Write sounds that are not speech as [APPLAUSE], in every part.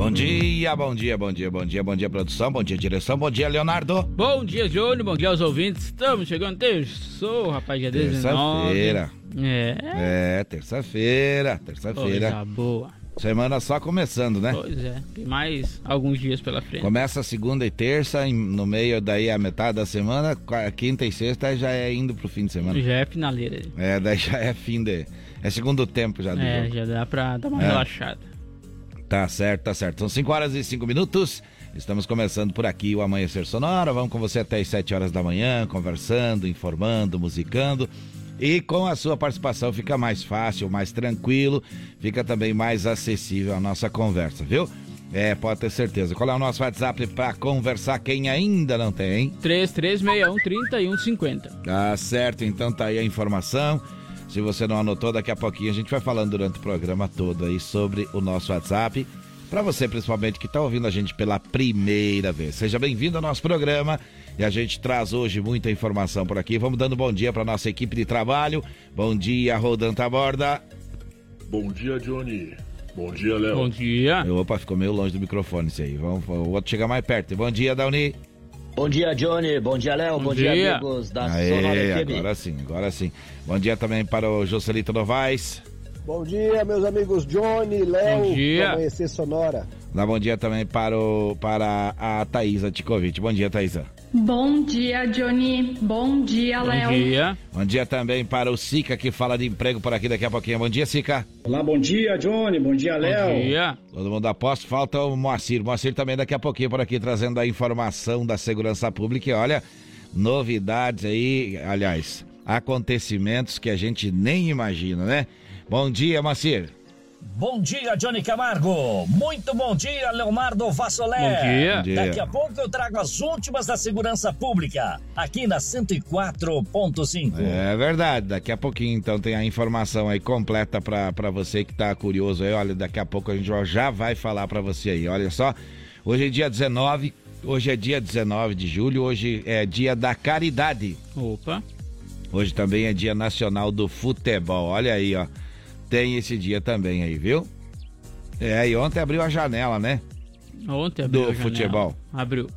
Bom dia, bom dia, bom dia, bom dia, bom dia, produção, bom dia, direção, bom dia, Leonardo. Bom dia, Júnior, bom dia aos ouvintes. Estamos chegando terçou, rapaz, dia 19. Terça-feira. É. É, terça-feira, terça-feira. Coisa boa. Semana só começando, né? Pois é, tem mais alguns dias pela frente. Começa segunda e terça, no meio daí a metade da semana, quinta e sexta já é indo pro fim de semana. Já é finaleira. É, daí já é fim de. É segundo tempo já do É, jogo. já dá pra dar uma É. relaxada. Tá certo, tá certo. São 5 horas e 5 minutos. Estamos começando por aqui o Amanhecer Sonora. Vamos com você até as 7 horas da manhã, conversando, informando, musicando. E com a sua participação fica mais fácil, mais tranquilo, fica também mais acessível a nossa conversa, viu? É, pode ter certeza. Qual é o nosso WhatsApp para conversar? Quem ainda não tem, hein? 3361 3150. Tá certo, então tá aí a informação. Se você não anotou, daqui a pouquinho a gente vai falando durante o programa todo aí sobre o nosso WhatsApp. Para você, principalmente, que tá ouvindo a gente pela primeira vez. Seja bem-vindo ao nosso programa. E a gente traz hoje muita informação por aqui. Vamos dando bom dia para nossa equipe de trabalho. Bom dia, Rodanta Borda. Bom dia, Johnny. Bom dia, Léo. Bom dia. Opa, ficou meio longe do microfone isso aí. Vamos, o outro chegar mais perto. Bom dia, Dauni. Bom dia, Johnny. Bom dia, Léo. Bom Bom, dia. dia. amigos da Sonora Aê, FM. agora sim, agora sim. Bom dia também para o Joselito Novaes. Bom dia, meus amigos Johnny, Léo, Bom dia. Amanhecer Sonora. Dá bom dia também para, o, para a Thaisa Tikovic. Bom dia, Thaisa. Bom dia, Johnny. Bom dia, Bom Léo. dia. Bom dia também para o Sica, que fala de emprego por aqui daqui a pouquinho. Bom dia, Sica. Olá, bom dia, Johnny. Bom dia, Bom Léo. dia. Todo mundo aposta, falta o Moacir. Moacir também daqui a pouquinho por aqui trazendo a informação da segurança pública. E olha, novidades aí, aliás, acontecimentos que a gente nem imagina, né? Bom dia, Moacir. Bom dia, Johnny Camargo. Muito bom dia, Leonardo Vassolé. Bom dia. Bom dia. Daqui a pouco eu trago as últimas da segurança pública, aqui na 104.5. É verdade, daqui a pouquinho então tem a informação aí completa pra pra você que tá curioso aí. Olha, daqui a pouco a gente já- já vai falar pra você aí. Olha só, hoje é dia 19, hoje é dia 19 de julho, hoje é dia da caridade. Opa. Hoje também é dia nacional do futebol. Olha aí, ó. Tem esse dia também aí, viu? É, e ontem abriu a janela, né? Ontem abriu Do a janela. futebol. Abriu.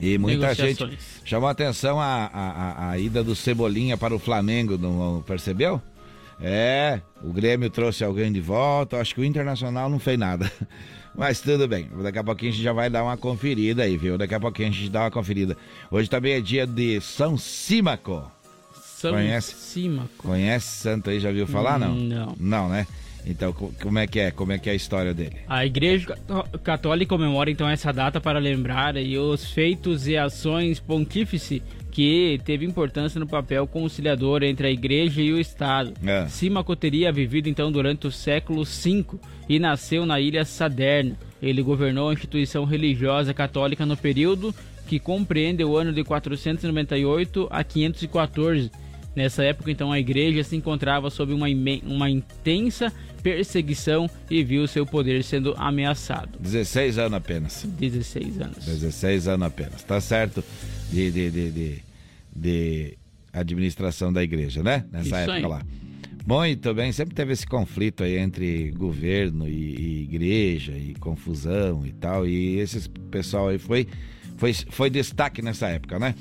E muita gente chamou atenção a, a, a- a ida do Cebolinha para o Flamengo, não percebeu? É, o Grêmio trouxe alguém de volta, acho que o Internacional não fez nada. [LAUGHS] Mas tudo bem, daqui a pouquinho a gente já vai dar uma conferida aí, viu? Daqui a pouquinho a gente dá uma conferida. Hoje também é dia de São Símaco. São Conhece? Cima. Conhece santo aí, já viu falar, não? Não. Não, né? Então, co- como é que é? Como é que é a história dele? A Igreja Cató- Católica comemora então essa data para lembrar aí os feitos e ações pontífice que teve importância no papel conciliador entre a Igreja e o Estado. É. Símaco teria vivido então durante o século V e nasceu na ilha Saderna. Ele governou a instituição religiosa católica no período que compreende o ano de 498 a 514. Nessa época, então, a igreja se encontrava sob uma, uma intensa perseguição e viu seu poder sendo ameaçado. 16 anos apenas. 16 anos. 16 anos apenas, tá certo? De, de, de, de, de administração da igreja, né? Nessa Isso época aí. lá. Muito bem, sempre teve esse conflito aí entre governo e, e igreja e confusão e tal. E esse pessoal aí foi, foi, foi destaque nessa época, né?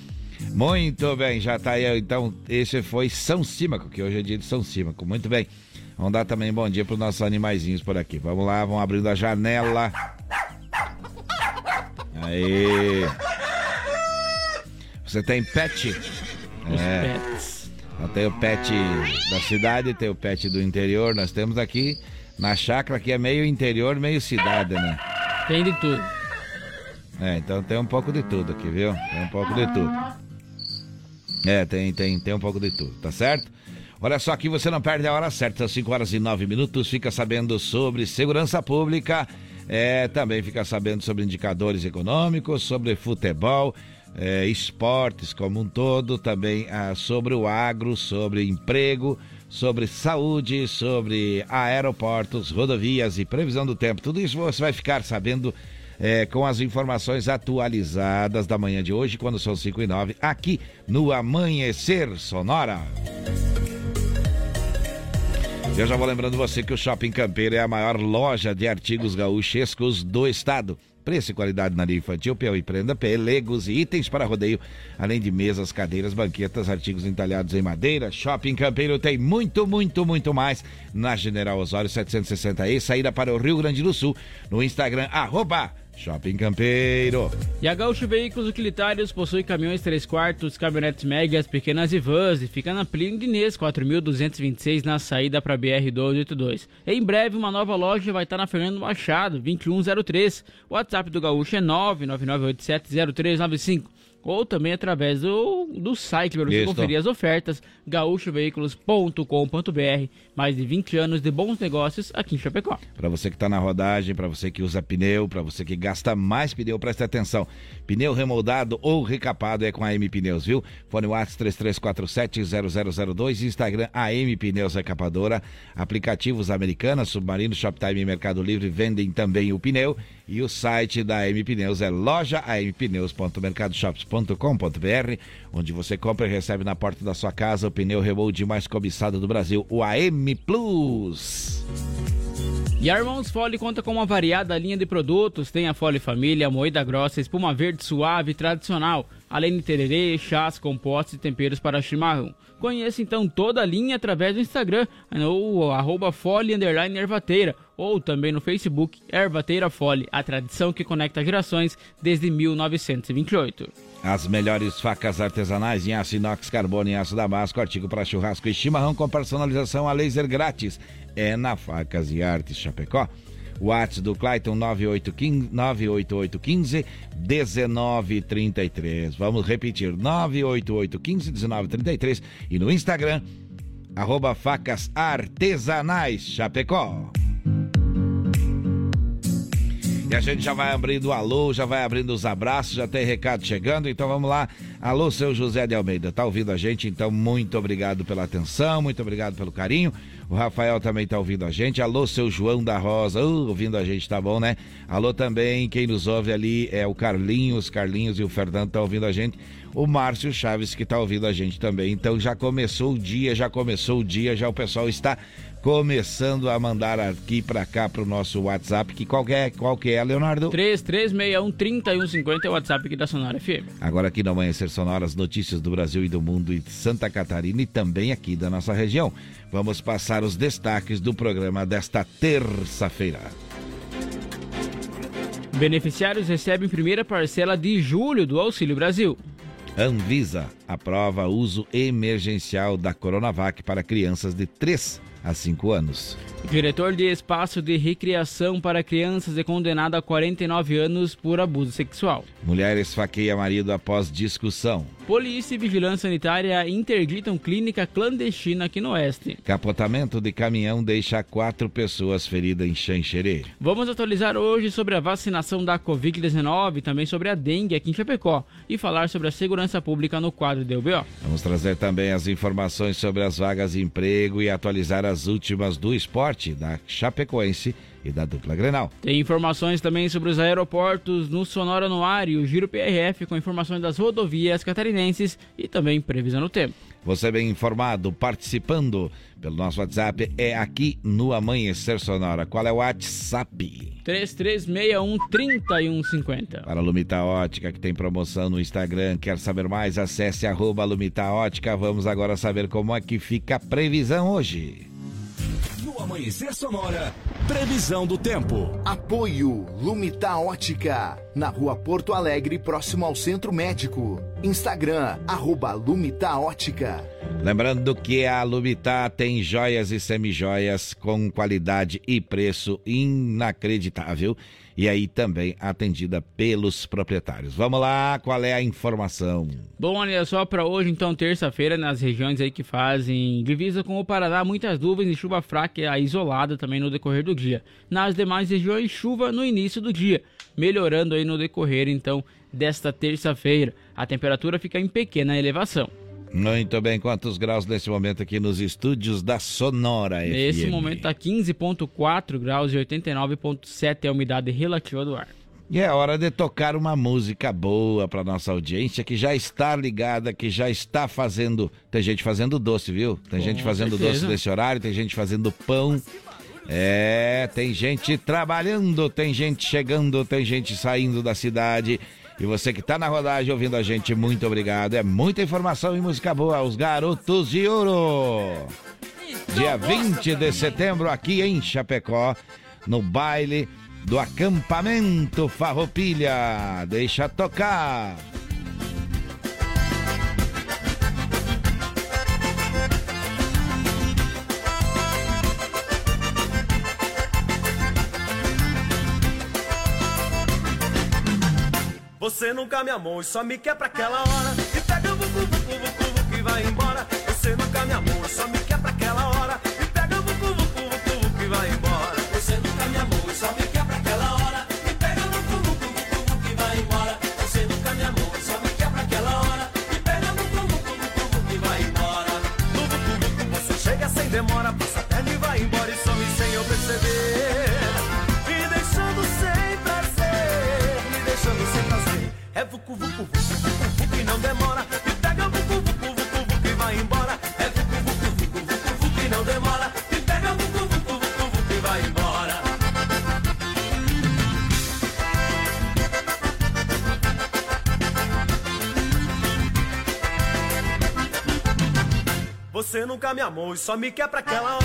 Muito bem, já tá aí. Então, esse foi São Símaco, que hoje é dia de São Símaco. Muito bem. Vamos dar também bom dia para os nossos animaizinhos por aqui. Vamos lá, vamos abrindo a janela. Aí. Você tem pet? Os É. pets. Então tem o pet da cidade, tem o pet do interior. Nós temos aqui na chácara que é meio interior, meio cidade, né? Tem de tudo. É, então tem um pouco de tudo aqui, viu? Tem um pouco de tudo. É, tem, tem, tem um pouco de tudo, tá certo? Olha só aqui, você não perde a hora certa, são 5 horas e 9 minutos, fica sabendo sobre segurança pública, é, também fica sabendo sobre indicadores econômicos, sobre futebol, é, esportes como um todo, também ah, sobre o agro, sobre emprego, sobre saúde, sobre aeroportos, rodovias e previsão do tempo. Tudo isso você vai ficar sabendo é, com as informações atualizadas da manhã de hoje, quando são 5 e 9, aqui no Amanhecer Sonora. Eu já vou lembrando você que o Shopping Campeiro é a maior loja de artigos gaúchescos do estado. Preço e qualidade na linha infantil, e Prenda, pelegos e itens para rodeio, além de mesas, cadeiras, banquetas, artigos entalhados em madeira. Shopping Campeiro tem muito, muito, muito mais na General Osório 760E, saída para o Rio Grande do Sul, no Instagram, arroba Shopping Campeiro. E a Gaúcho Veículos Utilitários possui caminhões 3 quartos, caminhonetes médias, pequenas e vans e fica na Plínio Inês 4226 na saída para BR 282. Em breve uma nova loja vai estar na Fernando Machado 2103. O WhatsApp do Gaúcho é 999870395 ou também através do, do site para você conferir as ofertas gaúchoveículos.com.br. Mais de 20 anos de bons negócios aqui em Chapecó. Para você que está na rodagem, para você que usa pneu, para você que gasta mais pneu, preste atenção. Pneu remoldado ou recapado é com a M Pneus, viu? Fone WhatsApp 33470002, Instagram AM Pneus Recapadora, aplicativos Americanas, Submarino, Shoptime e Mercado Livre vendem também o pneu e o site da AM Pneus é loja ampneus.mercadoshops.com.br, onde você compra e recebe na porta da sua casa o pneu remold mais cobiçado do Brasil, o AM Plus. E a Irmãos Fole conta com uma variada linha de produtos. Tem a Fole Família, moída grossa, espuma verde suave e tradicional, além de tererê, chás, compostos e temperos para chimarrão. Conheça então toda a linha através do Instagram, arroba Fole Ervateira, ou também no Facebook Ervateira Fole, a tradição que conecta gerações desde 1928. As melhores facas artesanais em aço inox, carbono e aço damasco, artigo para churrasco e chimarrão com personalização a laser grátis é na Facas e Artes Chapecó. WhatsApp do Clayton 98815 1933. Vamos repetir, 98815 1933 e no Instagram arroba facas artesanais Chapecó. E a gente já vai abrindo o alô, já vai abrindo os abraços, já tem recado chegando, então vamos lá. Alô, seu José de Almeida, tá ouvindo a gente? Então, muito obrigado pela atenção, muito obrigado pelo carinho. O Rafael também tá ouvindo a gente. Alô, seu João da Rosa, uh, ouvindo a gente, tá bom, né? Alô também, quem nos ouve ali é o Carlinhos, Carlinhos e o Fernando tá ouvindo a gente. O Márcio Chaves que tá ouvindo a gente também. Então já começou o dia, já começou o dia, já o pessoal está começando a mandar aqui para cá pro nosso WhatsApp, que qual que é, qual que é, Leonardo? 3361-3150 é o WhatsApp aqui da Sonora FM. Agora aqui no Amanhecer Sonora, as notícias do Brasil e do mundo e de Santa Catarina e também aqui da nossa região. Vamos passar os destaques do programa desta terça-feira. Beneficiários recebem primeira parcela de julho do Auxílio Brasil. Anvisa aprova uso emergencial da Coronavac para crianças de 3 há cinco anos. Diretor de espaço de recreação para crianças é condenado a 49 anos por abuso sexual. Mulher esfaqueia marido após discussão. Polícia e Vigilância Sanitária interditam clínica clandestina aqui no Oeste. Capotamento de caminhão deixa quatro pessoas feridas em Xanxerê. Vamos atualizar hoje sobre a vacinação da Covid-19 também sobre a dengue aqui em Chapecó e falar sobre a segurança pública no quadro do UBO. Vamos trazer também as informações sobre as vagas de emprego e atualizar as últimas do esporte da Chapecoense e da dupla Grenal. Tem informações também sobre os aeroportos no Sonora no ar e o Giro PRF com informações das rodovias catarinenses e também previsão do tempo. Você bem informado, participando pelo nosso WhatsApp, é aqui no Amanhecer Sonora. Qual é o WhatsApp? 3361-3150. Para a Lumita Ótica, que tem promoção no Instagram. Quer saber mais? Acesse arroba Lumita Ótica. Vamos agora saber como é que fica a previsão hoje. Amanhecer Sonora, previsão do tempo. Apoio Lumita Ótica, na rua Porto Alegre, próximo ao Centro Médico. Instagram, arroba Lumita Ótica. Lembrando que a Lumita tem joias e semijoias com qualidade e preço inacreditável e aí também atendida pelos proprietários. Vamos lá, qual é a informação? Bom, olha só para hoje, então, terça-feira, nas regiões aí que fazem divisa com o Paraná, muitas nuvens e chuva fraca isolada também no decorrer do dia. Nas demais regiões, chuva no início do dia, melhorando aí no decorrer, então, desta terça-feira. A temperatura fica em pequena elevação. Muito bem, quantos graus nesse momento aqui nos estúdios da Sonora Nesse FM? momento está 15,4 graus e 89,7 é a umidade relativa do ar. E é hora de tocar uma música boa para nossa audiência que já está ligada, que já está fazendo. Tem gente fazendo doce, viu? Tem Com gente fazendo certeza. doce nesse horário, tem gente fazendo pão. É, tem gente trabalhando, tem gente chegando, tem gente saindo da cidade. E você que está na rodagem ouvindo a gente, muito obrigado. É muita informação e música boa. Os Garotos de Ouro. Dia 20 de setembro, aqui em Chapecó, no baile do acampamento Farroupilha. Deixa tocar. Você nunca me amou e só me quer pra aquela hora. E pega o vucu, vucu, vucu, vucu e vai embora. Você nunca me amou e só me Você nunca me amou e só me quer pra aquela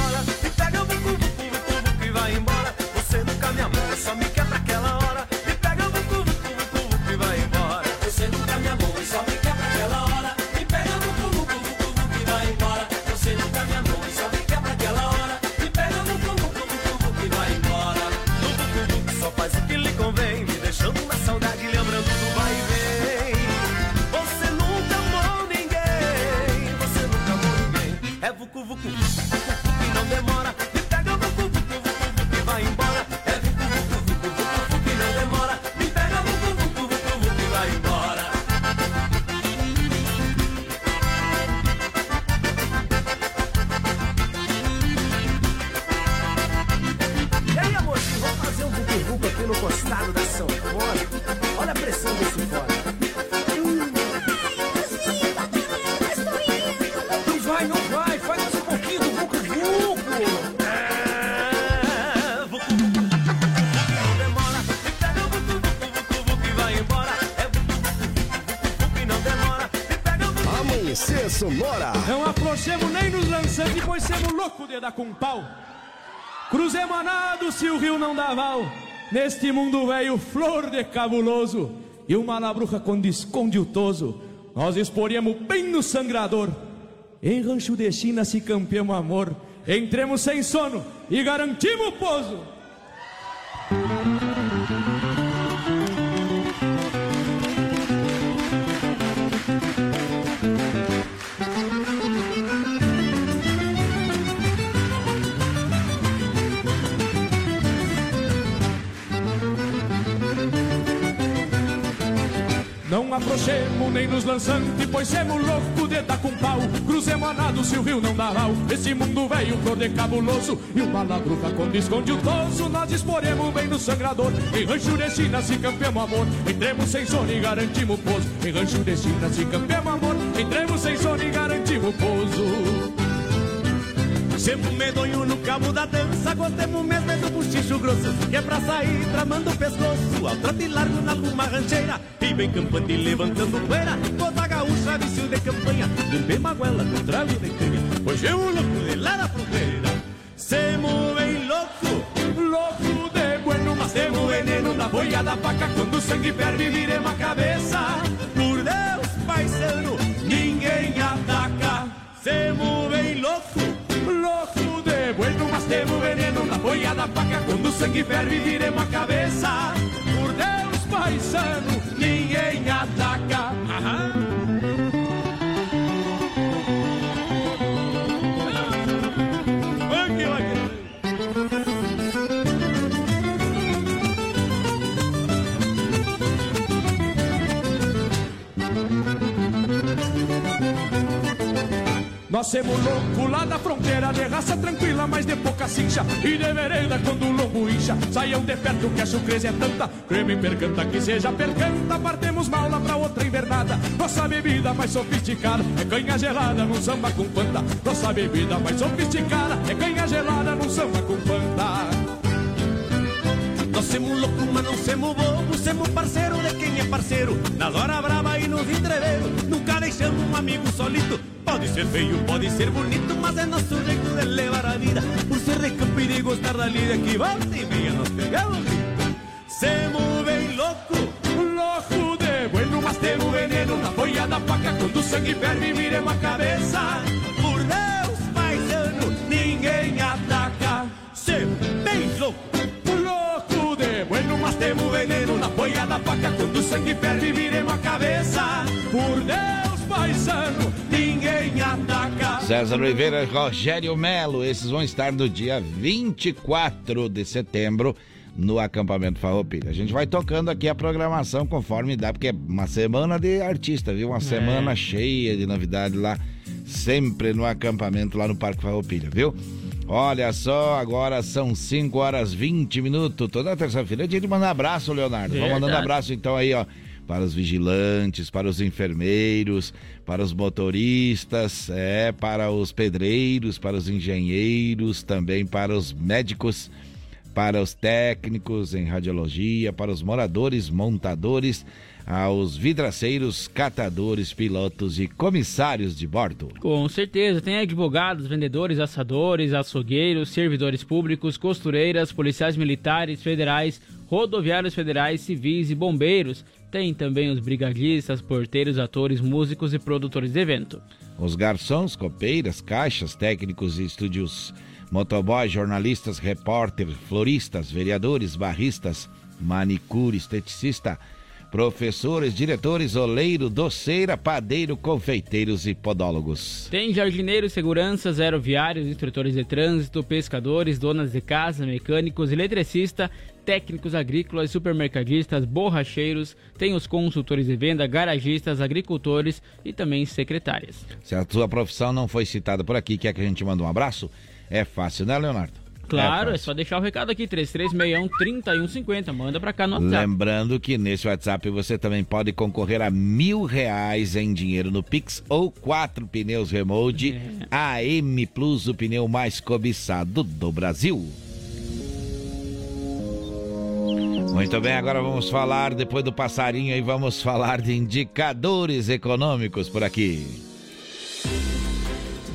dar com pau. Cruzemos a nado se o rio não dá val. Neste mundo velho, flor de cabuloso. E uma labruca quando esconde o toso. Nós exporíamos bem no sangrador. Em rancho de China se campeamos amor. Entremos sem sono e garantimos o pouso. Nem nos lançantes, pois semos louco de dar com pau. Cruzemos a nado se o rio não dá mal. Esse mundo velho, flor de cabuloso. E uma ladruca quando esconde o toso, nós exporemos bem no sangrador. Em rancho de se campeamos amor. Entremos sem sono e garantimos pouso. Em rancho de se campeamos amor. Entremos sem sono e garantimos pouso. Semos medonho no cabo da dança, gostemos mesmo é do buchicho grosso, que é pra sair tramando o pescoço, ao trote largo na luma rancheira, e bem campante levantando poeira, toda gaúcha vício de campanha, bem maguela com trave de canha, hoje é louco de lá da fronteira. Semos bem louco, louco de bueno, mas temos veneno na boia da faca, quando o sangue ferve viremos a cabeça. Por Deus, paisano, ninguém ataca. Semos bem louco, louco de bueno, mas temos veneno na boia da faca, quando o sangue ferve viremos a cabeça. Por Deus, paisano, ninguém ataca. Aham. Nós somos louco lá da fronteira, de raça tranquila, mas de pouca cincha. E de vereda quando o lombo incha, saiam de perto que a surpresa é tanta. Creme percanta que seja percanta, partemos mal pra outra invernada. Nossa bebida mais sofisticada é canha gelada num samba com panta. Nossa bebida mais sofisticada é canha gelada num samba com. Nós somos louco, mas não somos bobo, somos parceiro de quem é parceiro. Nas horas brava e nos entreveiros, nunca deixamos um amigo solito. Pode ser feio, pode ser bonito, mas é nosso jeito de levar a vida. Por ser de campo e de gostar da lida, que volta e meia nos pegamos grito. Semos bem louco, louco de bueno, mas temos veneno na boia da faca. Quando o sangue ferve, viremos a cabeça. Por Deus, veneno na boia da faca. Quando o sangue ferve, viremos a cabeça. Por Deus, paisano, ninguém ataca. César Oliveira e Rogério Melo, esses vão estar no dia 24 de setembro no acampamento Farroupilha. A gente vai tocando aqui a programação conforme dá, porque é uma semana de artista, viu? Uma é. semana cheia de novidade lá, sempre no acampamento lá no Parque Farroupilha, viu? Olha só, agora são 5 horas 20 minutos. Toda terça-feira é dia de mandar abraço, Leonardo. Vamos mandando abraço então aí, ó para os vigilantes, para os enfermeiros, para os motoristas, é, para os pedreiros, para os engenheiros, também para os médicos, para os técnicos em radiologia, para os moradores, montadores, aos vidraceiros, catadores, pilotos e comissários de bordo. Com certeza, tem advogados, vendedores, assadores, açougueiros, servidores públicos, costureiras, policiais militares, federais, rodoviários federais, civis e bombeiros. Tem também os brigadistas, porteiros, atores, músicos e produtores de evento. Os garçons, copeiras, caixas, técnicos e estúdios, motoboys, jornalistas, repórter, floristas, vereadores, barristas, manicure, esteticista, professores, diretores, oleiro, doceira, padeiro, confeiteiros e podólogos. Tem jardineiros, seguranças, aeroviários, instrutores de trânsito, pescadores, donas de casa, mecânicos, eletricista, técnicos agrícolas, supermercadistas, borracheiros, tem os consultores de venda, garagistas, agricultores e também secretárias. Se a sua profissão não foi citada por aqui, quer que a gente mande um abraço? É fácil, né, Leonardo? Claro, é, é, só deixar o recado aqui, 3361-3150. Manda pra cá no WhatsApp. Lembrando que nesse WhatsApp você também pode concorrer a mil reais em dinheiro no Pix ou quatro pneus Remote é. AM Plus, o pneu mais cobiçado do Brasil. Muito bem, agora vamos falar, depois do passarinho aí, vamos falar de indicadores econômicos por aqui.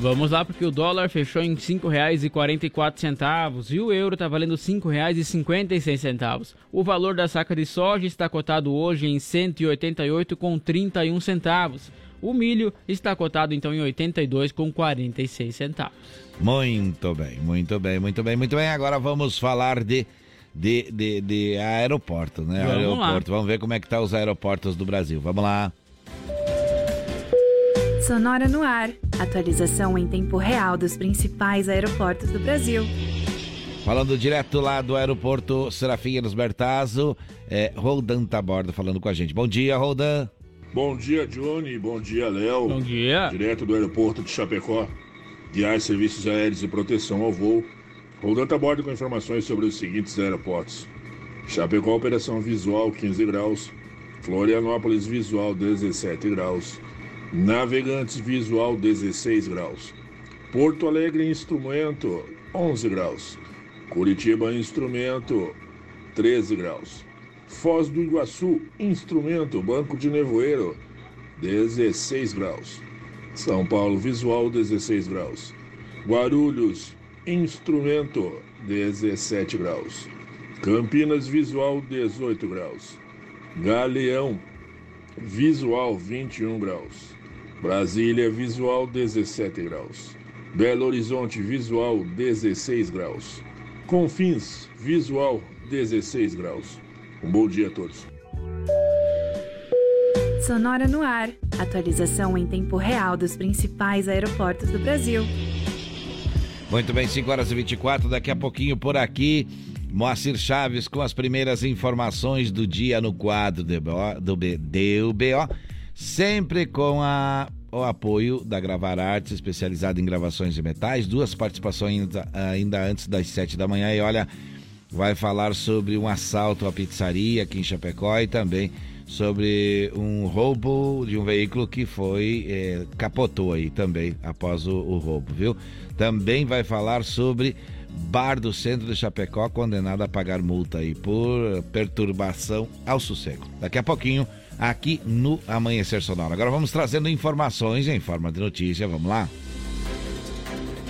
Vamos lá, porque o dólar fechou em R$ 5,44 e o euro está valendo R$ 5,56. O valor da saca de soja está cotado hoje em R$ 188,31 centavos. O milho está cotado então em R$ 82,46 centavos. Muito bem, muito bem, muito bem, muito bem. Agora vamos falar de de, de, de aeroporto, né? Vamos aeroporto. Lá. Vamos ver como é que tá os aeroportos do Brasil. Vamos lá. Sonora no ar. Atualização em tempo real dos principais aeroportos do Brasil. Falando direto lá do aeroporto Serafim Eros Bertazzo, é, Roldan tá a bordo falando com a gente. Bom dia, Roldan. Bom dia, Johnny. Bom dia, Léo. Bom dia. Direto do aeroporto de Chapecó. Guiar serviços aéreos e proteção ao voo. Roldan tá a bordo com informações sobre os seguintes aeroportos. Chapecó, operação visual 15 graus. Florianópolis, visual 17 graus. Navegantes Visual 16 graus. Porto Alegre Instrumento 11 graus. Curitiba Instrumento 13 graus. Foz do Iguaçu Instrumento Banco de Nevoeiro 16 graus. São Paulo Visual 16 graus. Guarulhos Instrumento 17 graus. Campinas Visual 18 graus. Galeão Visual 21 graus. Brasília, visual 17 graus. Belo Horizonte, visual 16 graus. Confins, visual 16 graus. Um bom dia a todos. Sonora no ar. Atualização em tempo real dos principais aeroportos do Brasil. Muito bem, 5 horas e 24. Daqui a pouquinho por aqui. Moacir Chaves com as primeiras informações do dia no quadro do BO, do BO sempre com a o apoio da Gravar Artes, especializada em gravações de metais. Duas participações ainda antes das sete da manhã. E olha, vai falar sobre um assalto à pizzaria aqui em Chapecó e também sobre um roubo de um veículo que foi é, capotou aí também após o, o roubo, viu? Também vai falar sobre bar do centro de Chapecó condenado a pagar multa aí por perturbação ao sossego. Daqui a pouquinho aqui no Amanhecer Sonoro. Agora vamos trazendo informações em forma de notícia, vamos lá?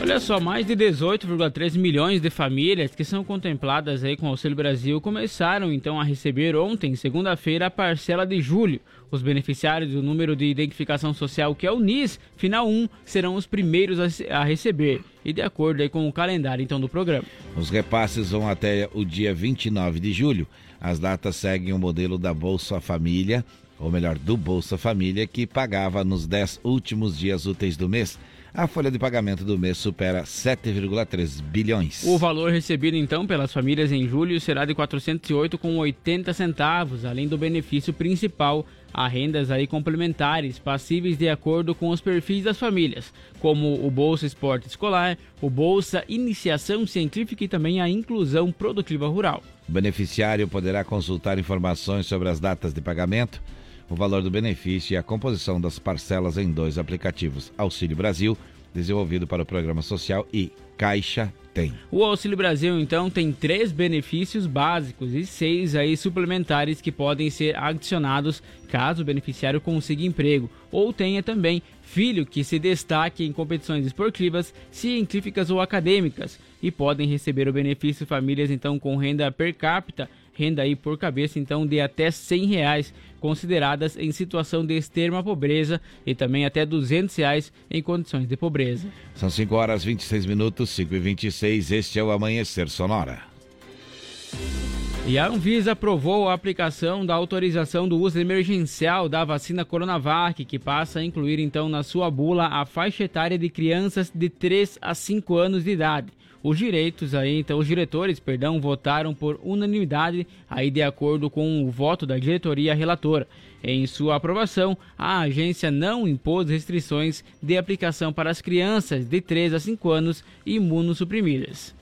Olha só, mais de 18,3 milhões de famílias que são contempladas aí com o Auxílio Brasil começaram então a receber ontem, segunda-feira, a parcela de julho. Os beneficiários do número de identificação social, que é o NIS, final 1, serão os primeiros a, receber. E de acordo aí com o calendário então do programa. Os repasses vão até o dia 29 de julho. As datas seguem o modelo da Bolsa Família, ou melhor, do Bolsa Família, que pagava nos 10 últimos dias úteis do mês a folha de pagamento do mês supera 7,3 bilhões. O valor recebido então pelas famílias em julho será de 408,80 centavos, além do benefício principal a rendas aí complementares passíveis de acordo com os perfis das famílias, como o Bolsa Esporte Escolar, o Bolsa Iniciação Científica e também a Inclusão Produtiva Rural. O beneficiário poderá consultar informações sobre as datas de pagamento o valor do benefício e a composição das parcelas em dois aplicativos: Auxílio Brasil, desenvolvido para o Programa Social, e Caixa Tem. O Auxílio Brasil, então, tem três benefícios básicos e seis aí suplementares que podem ser adicionados caso o beneficiário consiga emprego ou tenha também filho que se destaque em competições esportivas, científicas ou acadêmicas e podem receber o benefício famílias então com renda per capita renda aí por cabeça então de até 100 reais, consideradas em situação de extrema pobreza e também até 200 reais em condições de pobreza. São 5 horas 26 minutos, 5 e 26, este é o Amanhecer Sonora. E a Anvisa aprovou a aplicação da autorização do uso emergencial da vacina Coronavac, que passa a incluir então na sua bula a faixa etária de crianças de 3 a 5 anos de idade. Os direitos aí, então os diretores, perdão, votaram por unanimidade aí de acordo com o voto da diretoria relatora. Em sua aprovação, a agência não impôs restrições de aplicação para as crianças de 3 a 5 anos imunossuprimidas.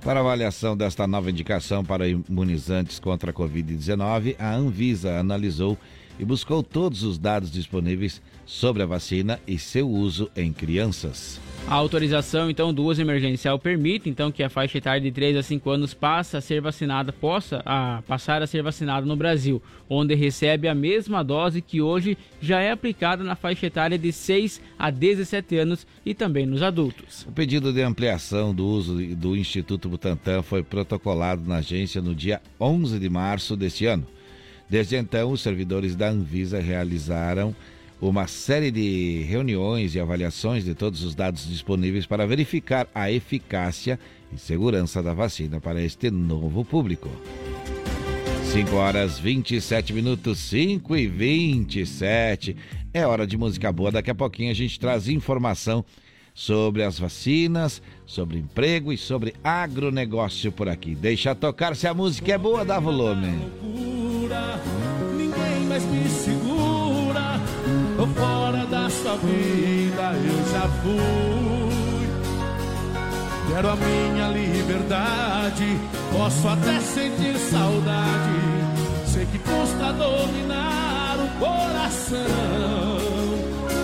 Para avaliação desta nova indicação para imunizantes contra a Covid-19, a Anvisa analisou e buscou todos os dados disponíveis sobre a vacina e seu uso em crianças. A autorização então do uso emergencial permite então que a faixa etária de 3 a 5 anos passe a ser vacinada, possa a, passar a ser vacinada no Brasil, onde recebe a mesma dose que hoje já é aplicada na faixa etária de 6 a 17 anos e também nos adultos. O pedido de ampliação do uso do Instituto Butantan foi protocolado na agência no dia 11 de março deste ano. Desde então, os servidores da Anvisa realizaram uma série de reuniões e avaliações de todos os dados disponíveis para verificar a eficácia e segurança da vacina para este novo público. 5 horas 27 minutos, 5 e 27. É hora de música boa. Daqui a pouquinho a gente traz informação sobre as vacinas, sobre emprego e sobre agronegócio por aqui. Deixa tocar se a música é boa, dá volume. Ninguém mais me segura Tô fora da sua vida, eu já fui. Quero a minha liberdade, posso até sentir saudade. Sei que custa dominar o coração.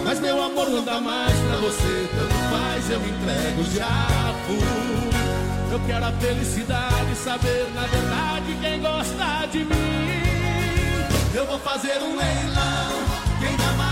Mas meu amor não dá mais pra você, tanto faz, eu entrego, já fui. Eu quero a felicidade, saber na verdade quem gosta de mim. Eu vou fazer um leilão quem dá mais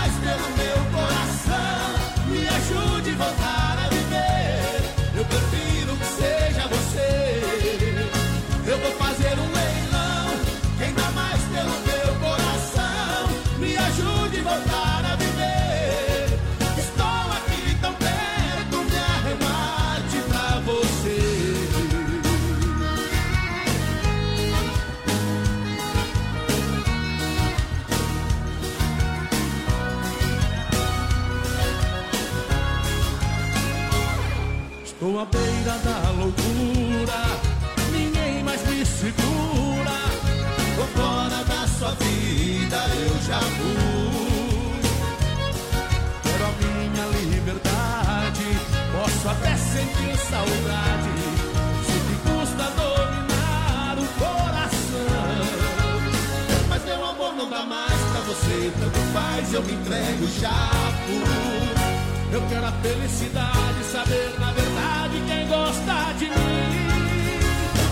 você, tanto faz, eu me entrego já por. Eu quero a felicidade, saber na verdade quem gosta de mim.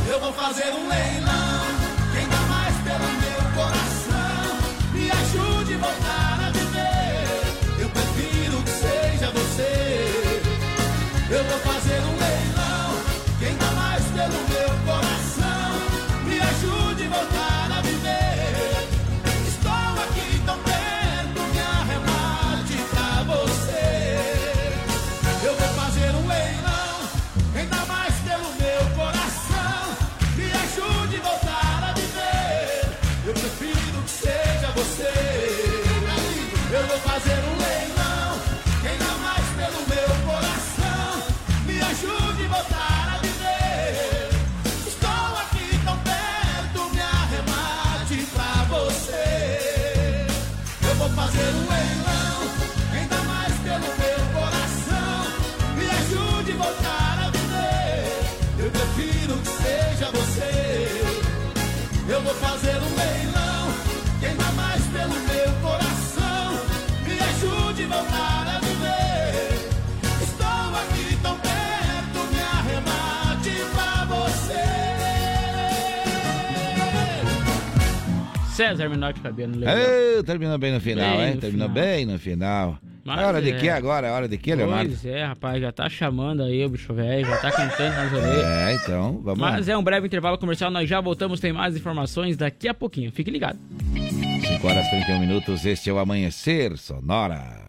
Eu vou fazer um leilão, quem dá mais pelo meu coração, me ajude a voltar a viver. Eu prefiro que seja você. Eu vou fazer um Eu vou fazer um leilão, César Cabelo, legal. Ei, terminou bem no final, Bem hein? no Terminou final. bem no final. Mas é hora de é. quê agora? É hora de quê, Leonardo? Pois é, rapaz, já tá chamando aí o bicho velho, já tá cantando nas [LAUGHS] orelhas. É, então, vamos Mas lá. é um breve intervalo comercial, nós já voltamos, tem mais informações daqui a pouquinho. Fique ligado. 5 horas e 31 minutos, este é o Amanhecer Sonora.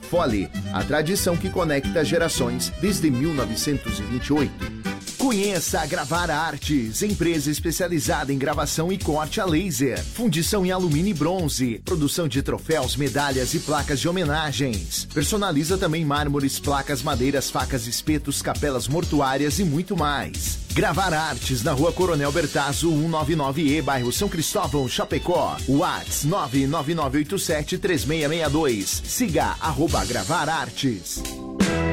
Fole, a tradição que conecta gerações desde 1928. Conheça a Gravar Artes, empresa especializada em gravação e corte a laser, fundição em alumínio e bronze, produção de troféus, medalhas e placas de homenagens. Personaliza também mármores, placas, madeiras, facas, espetos, capelas mortuárias e muito mais. Gravar Artes na Rua Coronel Bertazzo, 199E, bairro São Cristóvão, Chapecó. Whats 999873662. Siga arroba Gravar Artes.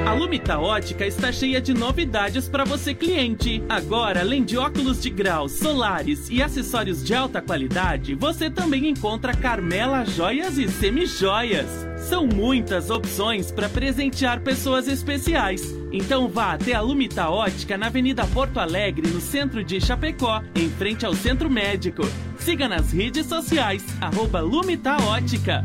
A Lumita Ótica está cheia de novidades para você cliente. Agora, além de óculos de grau, solares e acessórios de alta qualidade, você também encontra Carmela Joias e Semijoias. São muitas opções para presentear pessoas especiais. Então vá até a Lumita Ótica na Avenida Porto Alegre, no centro de Chapecó, em frente ao Centro Médico. Siga nas redes sociais, arroba Lumita Ótica.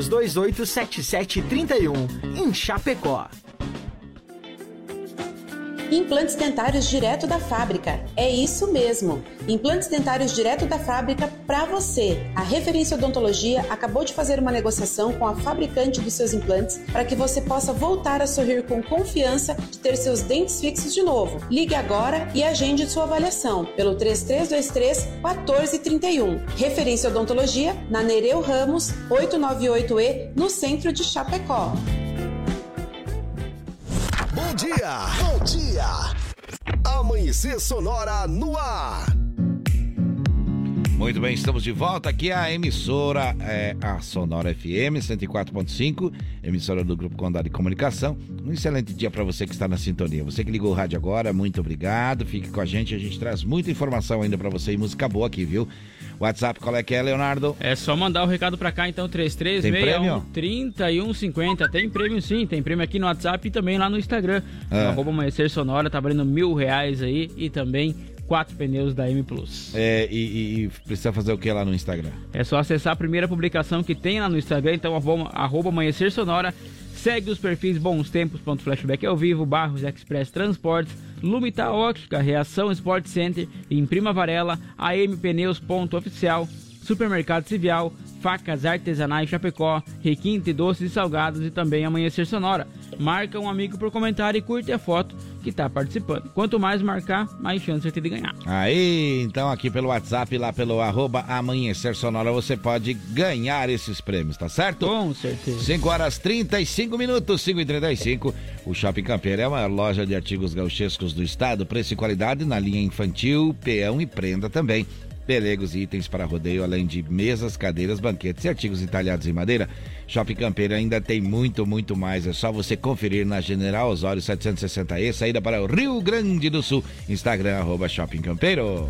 33287731 em Chapecó. Implantes dentários direto da fábrica. É isso mesmo. Implantes dentários direto da fábrica para você. A Referência Odontologia acabou de fazer uma negociação com a fabricante dos seus implantes para que você possa voltar a sorrir com confiança de ter seus dentes fixos de novo. Ligue agora e agende sua avaliação pelo 3323 1431. Referência Odontologia na Nereu Ramos 898E no centro de Chapecó. Dia! Bom dia! Amanhecer Sonora no ar! Muito bem, estamos de volta aqui a emissora é a Sonora FM 104.5, emissora do Grupo Condado de Comunicação. Um excelente dia para você que está na sintonia. Você que ligou o rádio agora, muito obrigado. Fique com a gente, a gente traz muita informação ainda para você e música boa aqui, viu? WhatsApp, qual é que é, Leonardo? É só mandar o recado pra cá, então, 3361 3150. Tem prêmio sim, tem prêmio aqui no WhatsApp e também lá no Instagram. Ah. No arroba Amanhecer Sonora, tá valendo mil reais aí e também quatro pneus da M Plus. É, e, e- precisa fazer o que lá no Instagram? É só acessar a primeira publicação que tem lá no Instagram, então arroba, arroba Amanhecer Sonora. Segue os perfis Bons Tempos, ponto flashback ao vivo, Barros Express Transportes, Lumita Óptica, Reação Sport Center, Imprima Varela, AM Pneus, ponto oficial, Supermercado Civial, Facas Artesanais Chapecó, Requinte Doces e Salgados e também Amanhecer Sonora. Marca um amigo por comentário e curte a foto que está participando. Quanto mais marcar, mais chance você tem de ganhar. Aí, então aqui pelo WhatsApp, lá pelo arroba Amanhecer Sonora, você pode ganhar esses prêmios, tá certo? Com certeza. 5 horas 35 minutos, 5 e 35 O Shopping Campeiro é a maior loja de artigos gauchescos do estado, preço e qualidade na linha infantil, peão e prenda também. Pelegos e itens para rodeio, além de mesas, cadeiras, banquetes e artigos entalhados em madeira. Shopping Campeiro ainda tem muito, muito mais. É só você conferir na General Osório 760E, saída para o Rio Grande do Sul. Instagram, arroba Shopping Campeiro.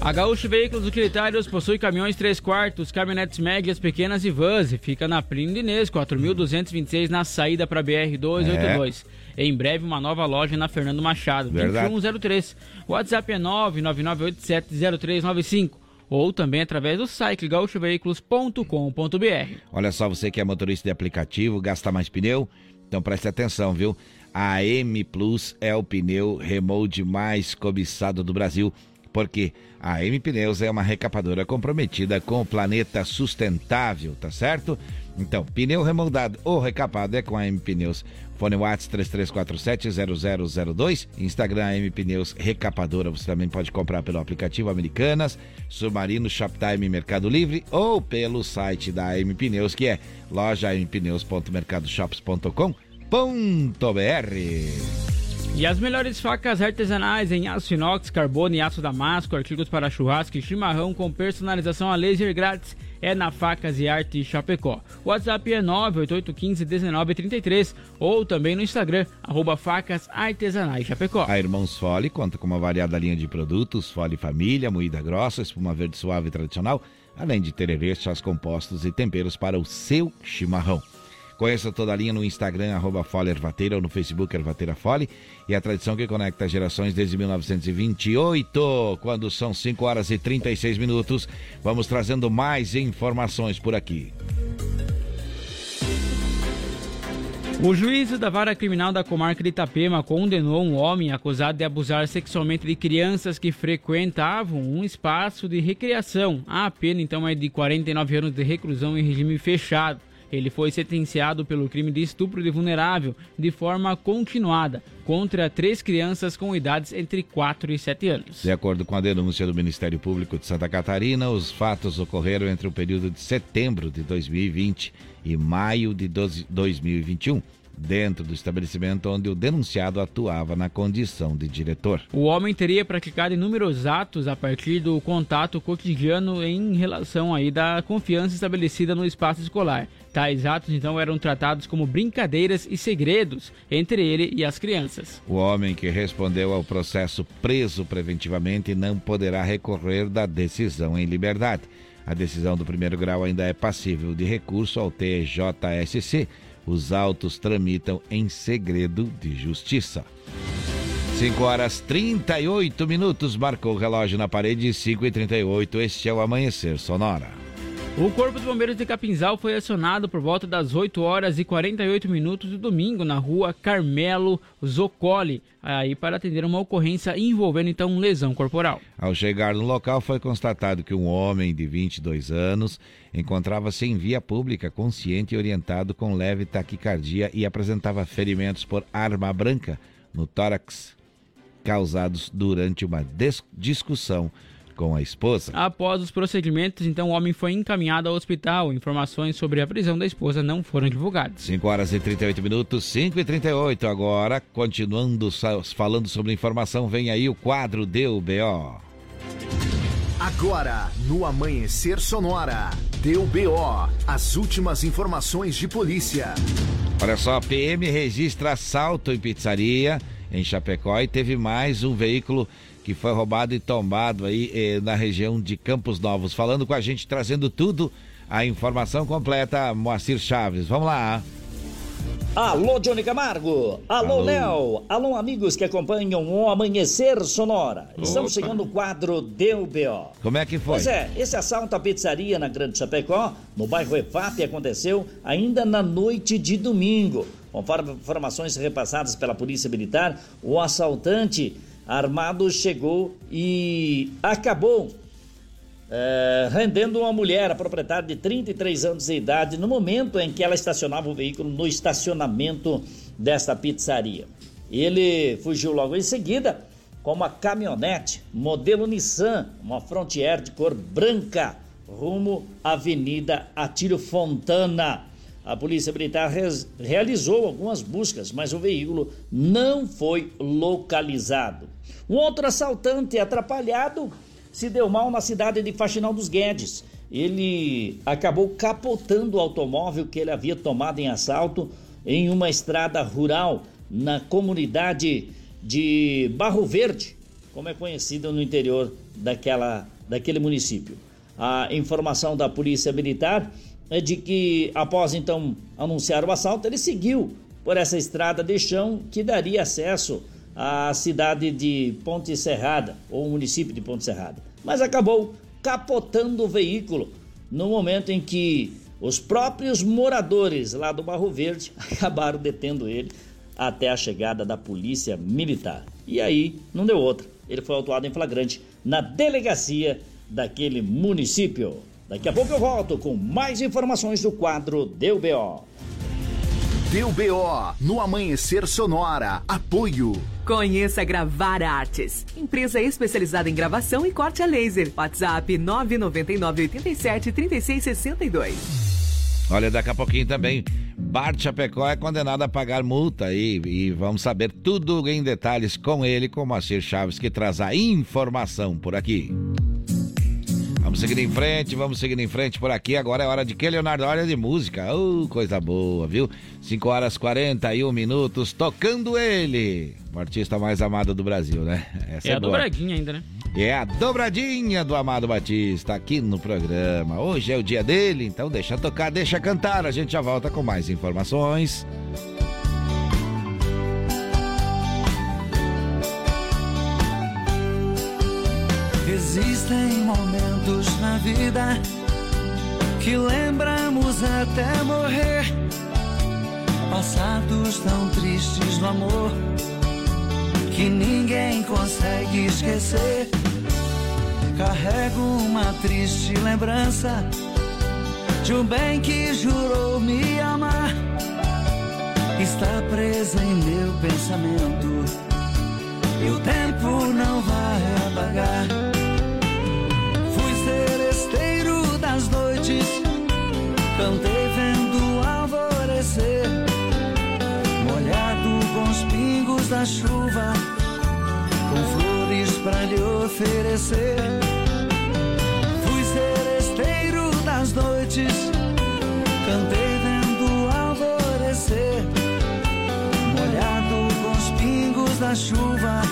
A Gaúcho Veículos Utilitários possui caminhões 3 quartos, caminhonetes médias, pequenas e vans e fica na Plínio Inês, 4.226 na saída para BR-282. Em breve, uma nova loja na Fernando Machado, Verdade. 2103. O WhatsApp é 999870395 ou também através do site gaúchoveículos.com.br. Olha só, você que é motorista de aplicativo, gasta mais pneu? Então preste atenção, viu? A M Plus é o pneu remold mais cobiçado do Brasil, porque a M Pneus é uma recapadora comprometida com o planeta sustentável, tá certo? Então, pneu remoldado ou recapado é com a M Pneus. Fone Whats 3347-0002, Instagram M Pneus Recapadora. Você também pode comprar pelo aplicativo Americanas, Submarino, Shoptime Mercado Livre ou pelo site da M Pneus, que é loja mpneus.mercadoshops.com.br. E as melhores facas artesanais em aço inox, carbono e aço damasco, artigos para churrasco e chimarrão com personalização a laser grátis é na Facas e Arte Chapecó. O WhatsApp é 988151933 ou também no Instagram, arroba Facas Artesanais Chapecó. A Irmãos Fole conta com uma variada linha de produtos, Fole Família, moída grossa, espuma verde suave tradicional, além de tererês, chás compostos e temperos para o seu chimarrão. Conheça toda a linha no Instagram, arroba Fole Ervateira, ou no Facebook Ervateira Fole. E a tradição que conecta gerações desde 1928, quando são 5 horas e 36 minutos. Vamos trazendo mais informações por aqui. O juiz da vara criminal da comarca de Itapema condenou um homem acusado de abusar sexualmente de crianças que frequentavam um espaço de recreação. A pena então é de 49 anos de reclusão em regime fechado. Ele foi sentenciado pelo crime de estupro de vulnerável de forma continuada contra três crianças com idades entre 4 e 7 anos. De acordo com a denúncia do Ministério Público de Santa Catarina, os fatos ocorreram entre o período de setembro de 2020 e maio de 12 2021, dentro do estabelecimento onde o denunciado atuava na condição de diretor. O homem teria praticado inúmeros atos a partir do contato cotidiano em relação aí da confiança estabelecida no espaço escolar. Tais atos então eram tratados como brincadeiras e segredos entre ele e as crianças. O homem que respondeu ao processo preso preventivamente não poderá recorrer da decisão em liberdade. A decisão do primeiro grau ainda é passível de recurso ao TJSC. Os autos tramitam em segredo de justiça. 5 horas 38 minutos, marcou o relógio na parede, 5 e 38 Este é o Amanhecer Sonora. O Corpo de Bombeiros de Capinzal foi acionado por volta das 8 horas e 48 minutos do domingo na rua Carmelo Zoccoli, aí para atender uma ocorrência envolvendo então lesão corporal. Ao chegar no local, foi constatado que um homem de 22 anos encontrava-se em via pública, consciente e orientado com leve taquicardia e apresentava ferimentos por arma branca no tórax, causados durante uma dis- discussão com a esposa. Após os procedimentos, então o homem foi encaminhado ao hospital. Informações sobre a prisão da esposa não foram divulgadas. 5 horas e 38 minutos, 5 e 38 agora. Continuando falando sobre informação, vem aí o quadro Deu BO. Agora, no Amanhecer Sonora, deu BO, as últimas informações de polícia. Olha só, PM registra assalto em pizzaria em Chapecó. E teve mais um veículo que foi roubado e tombado aí eh, na região de Campos Novos. Falando com a gente, trazendo tudo, a informação completa, Moacir Chaves. Vamos lá. Alô, Johnny Camargo. Alô, Alô. Léo. Alô, amigos que acompanham o Amanhecer Sonora. Estamos Opa. chegando no quadro Deu B.O. Como é que foi? Pois é, esse assalto à pizzaria na Grande Chapecó, no bairro EFAP, aconteceu ainda na noite de domingo. Conforme informações repassadas pela Polícia Militar, o assaltante armado chegou e acabou é, rendendo uma mulher, a proprietária de 33 anos de idade, no momento em que ela estacionava o veículo no estacionamento desta pizzaria. Ele fugiu logo em seguida com uma caminhonete modelo Nissan, uma Frontier de cor branca, rumo à Avenida Atílio Fontana. A Polícia Militar realizou algumas buscas, mas o veículo não foi localizado. Um outro assaltante atrapalhado se deu mal na cidade de Faxinal dos Guedes. Ele acabou capotando o automóvel que ele havia tomado em assalto em uma estrada rural na comunidade de Barro Verde, como é conhecida no interior daquela, daquele município. A informação da Polícia Militar é de que, após então anunciar o assalto, ele seguiu por essa estrada de chão que daria acesso à cidade de Ponte Serrada, ou o município de Ponte Serrada. Mas acabou capotando o veículo no momento em que os próprios moradores lá do Barro Verde [LAUGHS] acabaram detendo ele até a chegada da polícia militar. E aí não deu outra. Ele foi autuado em flagrante na delegacia daquele município. Daqui a pouco eu volto com mais informações do quadro Deu BO. Deu BO no Amanhecer Sonora. Apoio. Conheça Gravar Artes, empresa especializada em gravação e corte a laser. WhatsApp 999 87 36 62. Olha, daqui a pouquinho também, Bart Chapecó é condenado a pagar multa e, e vamos saber tudo em detalhes com ele, com o Moacir Chaves, que traz a informação por aqui. Vamos seguindo em frente, vamos seguindo em frente por aqui. Agora é hora de que, Leonardo? Hora de música. Oh, coisa boa, viu? 5 horas 41 minutos, tocando ele. O artista mais amado do Brasil, né? Essa É a boa. dobradinha ainda, né? É a dobradinha do Amado Batista aqui no programa. Hoje é o dia dele, então deixa tocar, deixa cantar. A gente já volta com mais informações. Existem momentos na vida que lembramos até morrer. Passados tão tristes no amor que ninguém consegue esquecer. Carrego uma triste lembrança de um bem que jurou me amar. Está presa em meu pensamento e o tempo não vai apagar. Fui seresteiro das noites, cantei vendo alvorecer, molhado com os pingos da chuva, com flores pra lhe oferecer. Fui seresteiro das noites, cantei vendo alvorecer, molhado com os pingos da chuva,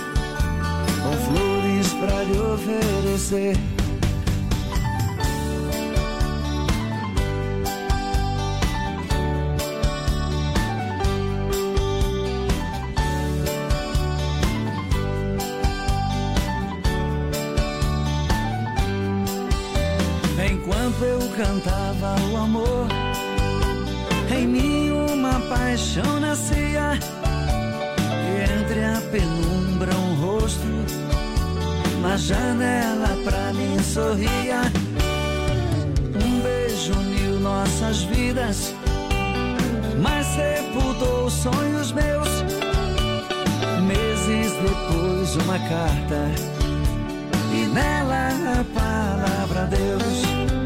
com flores pra lhe oferecer. O amor, em mim uma paixão nascia. E entre a penumbra um rosto, na janela pra mim sorria. Um beijo uniu nossas vidas, mas sepultou sonhos meus. Meses depois, uma carta e nela a palavra Deus.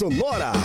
Sonora.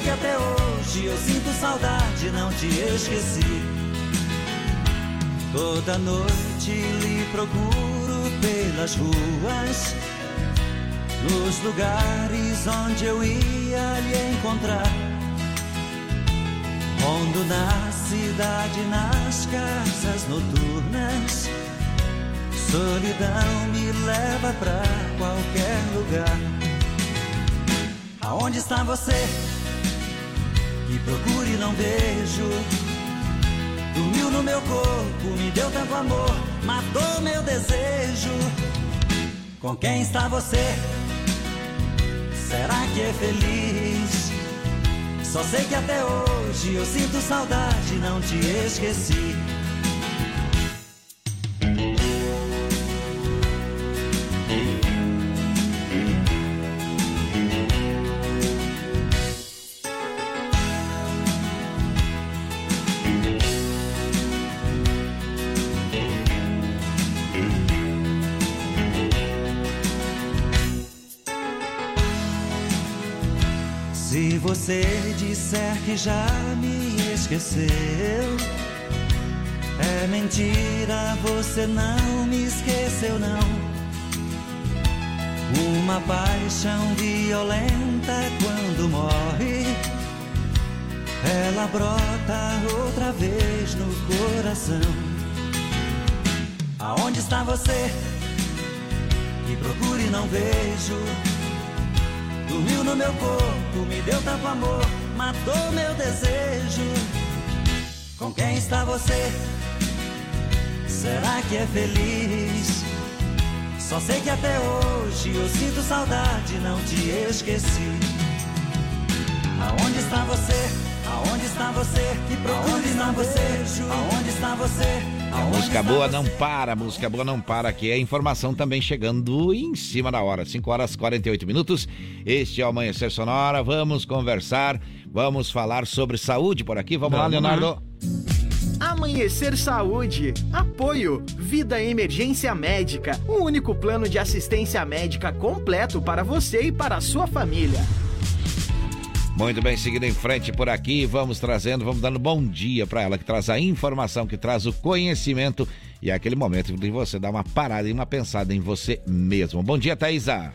Sei que até hoje eu sinto saudade, não te esqueci. Toda noite lhe procuro pelas ruas, nos lugares onde eu ia lhe encontrar. Rondo na cidade, nas casas noturnas. Solidão me leva pra qualquer lugar. Aonde está você? Que procuro e não vejo. Dormiu no meu corpo, me deu tanto amor, matou meu desejo. Com quem está você? Será que é feliz? Só sei que até hoje eu sinto saudade, não te esqueci. Que já me esqueceu, é mentira, você não me esqueceu, não. Uma paixão violenta quando morre, ela brota outra vez no coração. Aonde está você? Que procure e não vejo. Dormiu no meu corpo, me deu tanto amor, matou meu desejo. Com quem está você? Será que é feliz? Só sei que até hoje eu sinto saudade, não te esqueci. Aonde está você? Aonde está você? Que procure e não vejo. Aonde está você? A música boa não para, a música boa não para aqui. É informação também chegando em cima da hora. 5 horas e 48 minutos. Este é o Amanhecer Sonora. Vamos conversar, vamos falar sobre saúde por aqui. Vamos, lá, Leonardo. Amanhecer Saúde. Apoio. Vida Emergência Médica. O único plano de assistência médica completo para você e para a sua família. Muito bem, seguindo em frente por aqui, vamos trazendo, vamos dando bom dia para ela que traz a informação, que traz o conhecimento E é aquele momento de você dar uma parada e uma pensada em você mesmo. Bom dia, Thaisa.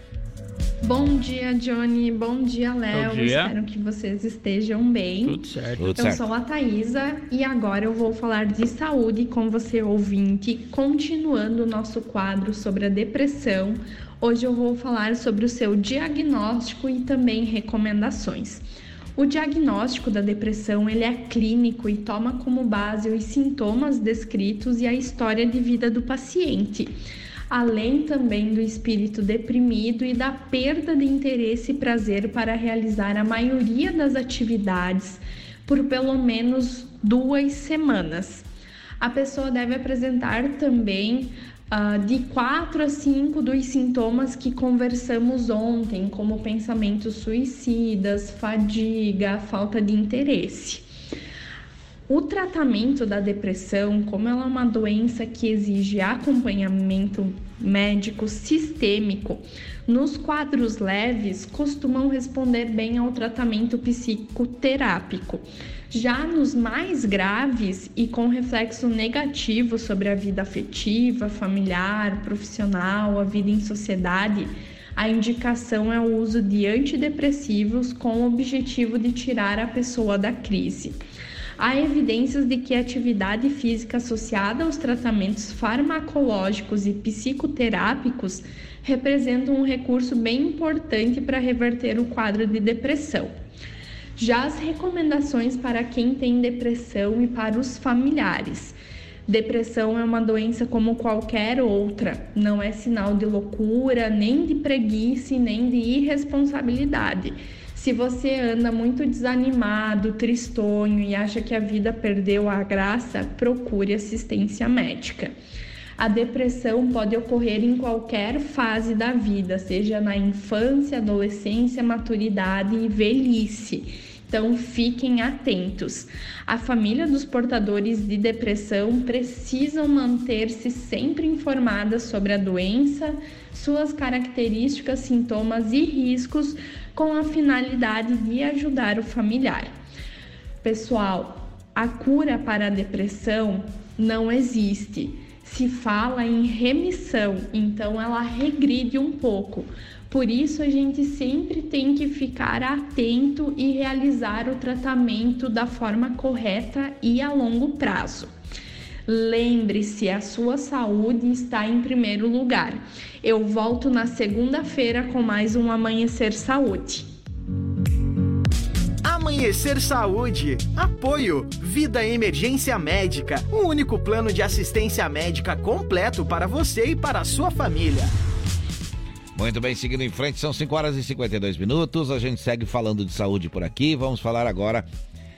Bom dia, Johnny. Bom dia, Léo. Bom dia. Espero que vocês estejam bem. Tudo certo. Tudo eu certo. sou a Thaisa e agora eu vou falar de saúde com você, ouvinte, continuando o nosso quadro sobre a depressão. Hoje eu vou falar sobre o seu diagnóstico e também recomendações. O diagnóstico da depressão ele é clínico e toma como base os sintomas descritos e a história de vida do paciente além também do espírito deprimido e da perda de interesse e prazer para realizar a maioria das atividades por pelo menos duas semanas. A pessoa deve apresentar também ah, de quatro a cinco dos sintomas que conversamos ontem, como pensamentos suicidas, fadiga, falta de interesse. O tratamento da depressão, como ela é uma doença que exige acompanhamento médico sistêmico, nos quadros leves costumam responder bem ao tratamento psicoterápico. Já nos mais graves e com reflexo negativo sobre a vida afetiva, familiar, profissional, a vida em sociedade, a indicação é o uso de antidepressivos com o objetivo de tirar a pessoa da crise. Há evidências de que a atividade física associada aos tratamentos farmacológicos e psicoterápicos representa um recurso bem importante para reverter o quadro de depressão. Já as recomendações para quem tem depressão e para os familiares. Depressão é uma doença como qualquer outra, não é sinal de loucura, nem de preguiça, nem de irresponsabilidade. Se você anda muito desanimado, tristonho e acha que a vida perdeu a graça, procure assistência médica. A depressão pode ocorrer em qualquer fase da vida, seja na infância, adolescência, maturidade e velhice. Então fiquem atentos. A família dos portadores de depressão precisam manter-se sempre informadas sobre a doença, suas características, sintomas e riscos, com a finalidade de ajudar o familiar. Pessoal, a cura para a depressão não existe. Se fala em remissão, então ela regride um pouco. Por isso a gente sempre tem que ficar atento e realizar o tratamento da forma correta e a longo prazo. Lembre-se, a sua saúde está em primeiro lugar. Eu volto na segunda-feira com mais um Amanhecer Saúde. Amanhecer Saúde. Apoio. Vida Emergência Médica. O único plano de assistência médica completo para você e para a sua família. Muito bem, seguindo em frente, são 5 horas e 52 minutos. A gente segue falando de saúde por aqui. Vamos falar agora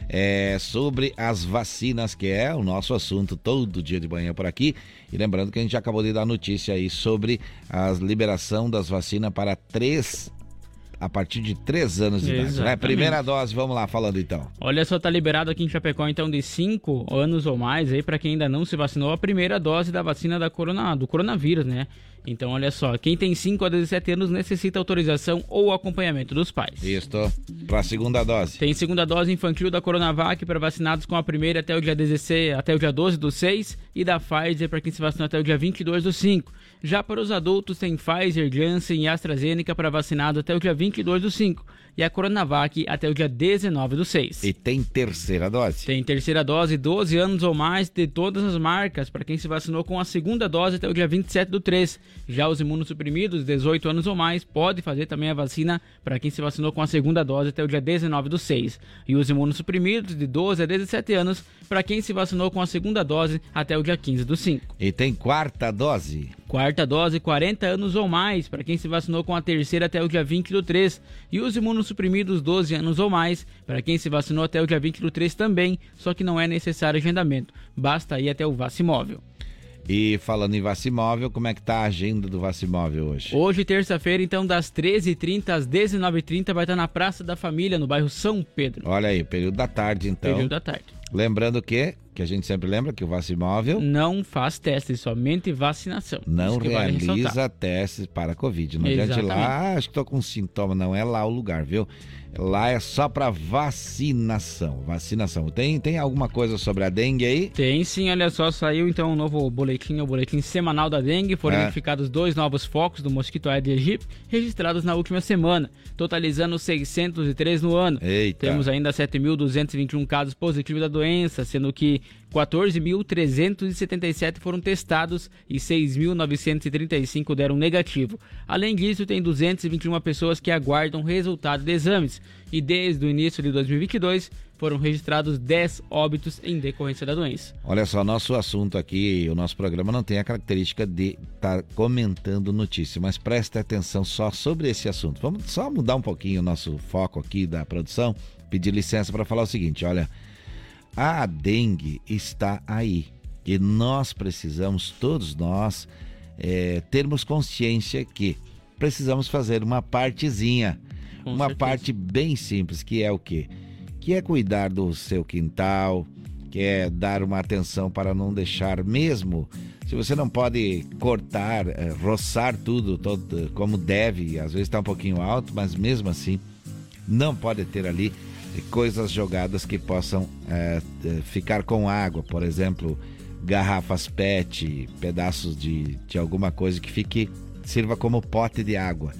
é, sobre as vacinas, que é o nosso assunto todo dia de manhã por aqui. E lembrando que a gente acabou de dar notícia aí sobre a liberação das vacinas para três. A partir de três anos de idade, né? Exatamente. Primeira dose, vamos lá falando então. Olha só, tá liberado aqui em Chapecó, então, de 5 anos ou mais, aí, para quem ainda não se vacinou, a primeira dose da vacina da corona, do coronavírus, né? Então, olha só, quem tem 5 a 17 anos necessita autorização ou acompanhamento dos pais. Isso, para a segunda dose. Tem segunda dose infantil da Coronavac para vacinados com a primeira até o dia 16, até o dia 12 do 6 e da Pfizer para quem se vacinou até o dia 22 do 5. Já para os adultos tem Pfizer, Janssen e AstraZeneca para vacinado até o dia 22 do 5 e a Coronavac até o dia 19 do 6. E tem terceira dose? Tem terceira dose, 12 anos ou mais de todas as marcas para quem se vacinou com a segunda dose até o dia 27 do 3. Já os imunossuprimidos, 18 anos ou mais, pode fazer também a vacina para quem se vacinou com a segunda dose até o dia 19 do 6. E os imunossuprimidos, de 12 a 17 anos, para quem se vacinou com a segunda dose até o dia 15 do 5. E tem quarta dose? Quarta dose, 40 anos ou mais, para quem se vacinou com a terceira até o dia 20 do 3. E os imunossuprimidos, 12 anos ou mais, para quem se vacinou até o dia 20 do 3 também, só que não é necessário agendamento. Basta ir até o Vacimóvel. E falando em Vacimóvel, como é que tá a agenda do Vacimóvel hoje? Hoje, terça-feira, então, das 13h30 às 19h30, vai estar na Praça da Família, no bairro São Pedro. Olha aí, período da tarde, então. Período da tarde. Lembrando que, que a gente sempre lembra que o Vacimóvel Não faz testes, somente vacinação. não vale realiza testes para Covid. Não adianta ir lá, ah, acho que tô com sintoma. Não é lá o lugar, viu? Lá é só para vacinação. Vacinação. Tem, tem alguma coisa sobre a dengue aí? Tem sim, olha só, saiu então um novo boletim, o boletim semanal da dengue. Foram É. identificados dois novos focos do mosquito Aedes aegypti registrados na última semana, totalizando 603 no ano. Eita. Temos ainda 7.221 casos positivos da doença, sendo que 14.377 foram testados e 6.935 deram negativo. Além disso, tem 221 pessoas que aguardam resultado de exames. E desde o início de 2022, foram registrados 10 óbitos em decorrência da doença. Olha só, nosso assunto aqui, o nosso programa não tem a característica de estar comentando notícia, mas preste atenção só sobre esse assunto. Vamos só mudar um pouquinho o nosso foco aqui da produção, pedir licença para falar o seguinte: olha, a dengue está aí e nós precisamos, todos nós, eh, termos consciência que precisamos fazer uma partezinha, Com uma certeza. parte bem simples, que é o quê? Que é cuidar do seu quintal, que é dar uma atenção para não deixar mesmo. Se você não pode cortar, eh, roçar tudo todo, como deve, às vezes está um pouquinho alto, mas mesmo assim não pode ter ali coisas jogadas que possam eh, ficar com água, por exemplo, garrafas PET, pedaços de, de alguma coisa que fique sirva como pote de água.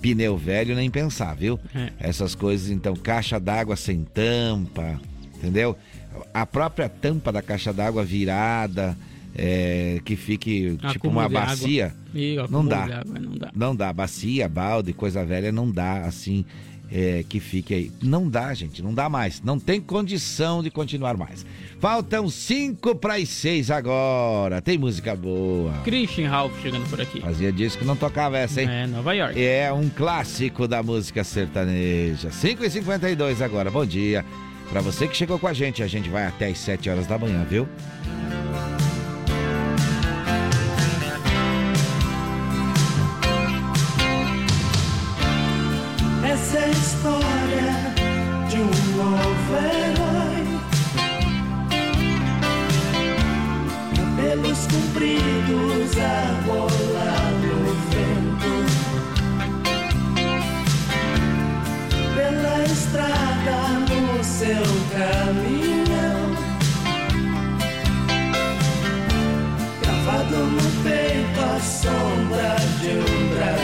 Pneu velho nem pensar, viu? É. Essas coisas, então, caixa d'água sem tampa, entendeu? A própria tampa da caixa d'água virada, eh, que fique tipo Acúmulo uma de água. bacia. Não dá. água, não dá. Não dá. Bacia, balde, coisa velha, não dá assim é, que fique aí. Não dá, gente. Não dá mais. Não tem condição de continuar mais. Faltam cinco para as seis agora. Tem música boa. Christian Ralph chegando por aqui. Fazia disso que não tocava essa, hein? É, Nova York. É um clássico da música sertaneja. 5h52 agora. Bom dia. Para você que chegou com a gente, a gente vai até as 7 horas da manhã, viu? Essa história de um novo herói. Cabelos compridos a rolar no vento. Pela estrada no seu caminhão. Gravado no peito a sombra de um dragão.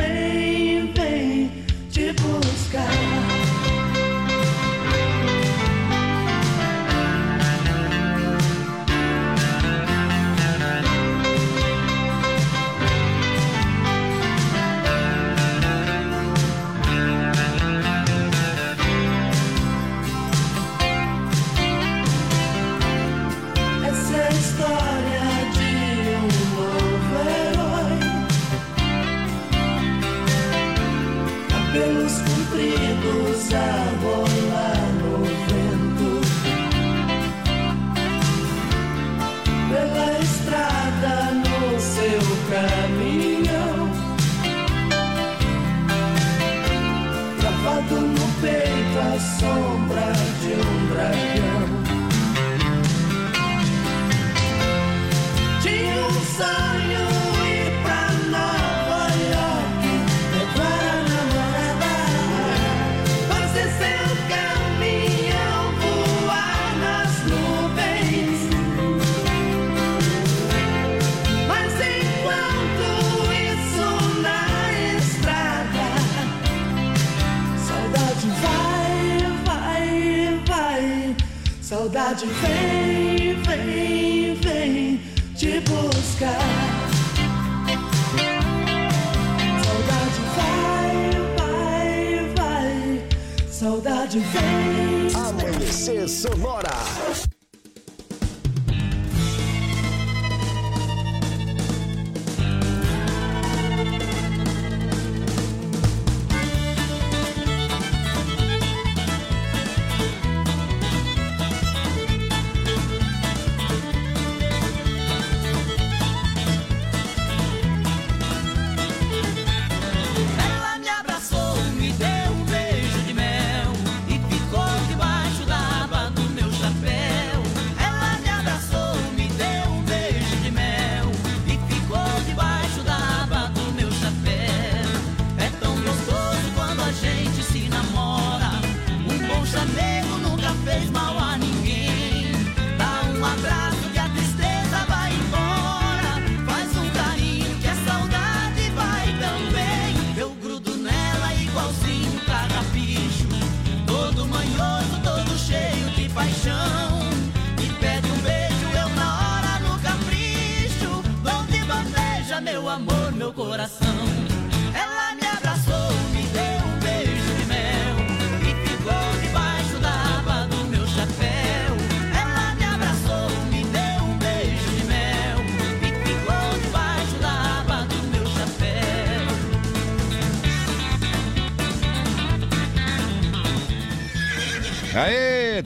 saudade vem, vem, vem te buscar. Saudade vai, vai, vai, saudade vem. Amanhecer Sonora.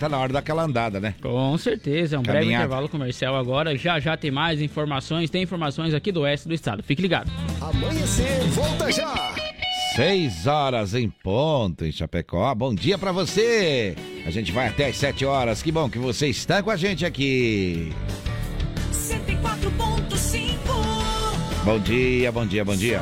Tá na hora daquela andada, né? Com certeza, é um breve Caminhada. intervalo comercial agora. Já já tem mais informações, tem informações aqui do oeste do estado. Fique ligado. Amanhecer, volta já. 6 horas em ponto em Chapecó. Bom dia pra você. A gente vai até às 7 horas. Que bom que você está com a gente aqui. 104.5 Bom dia, bom dia, bom dia.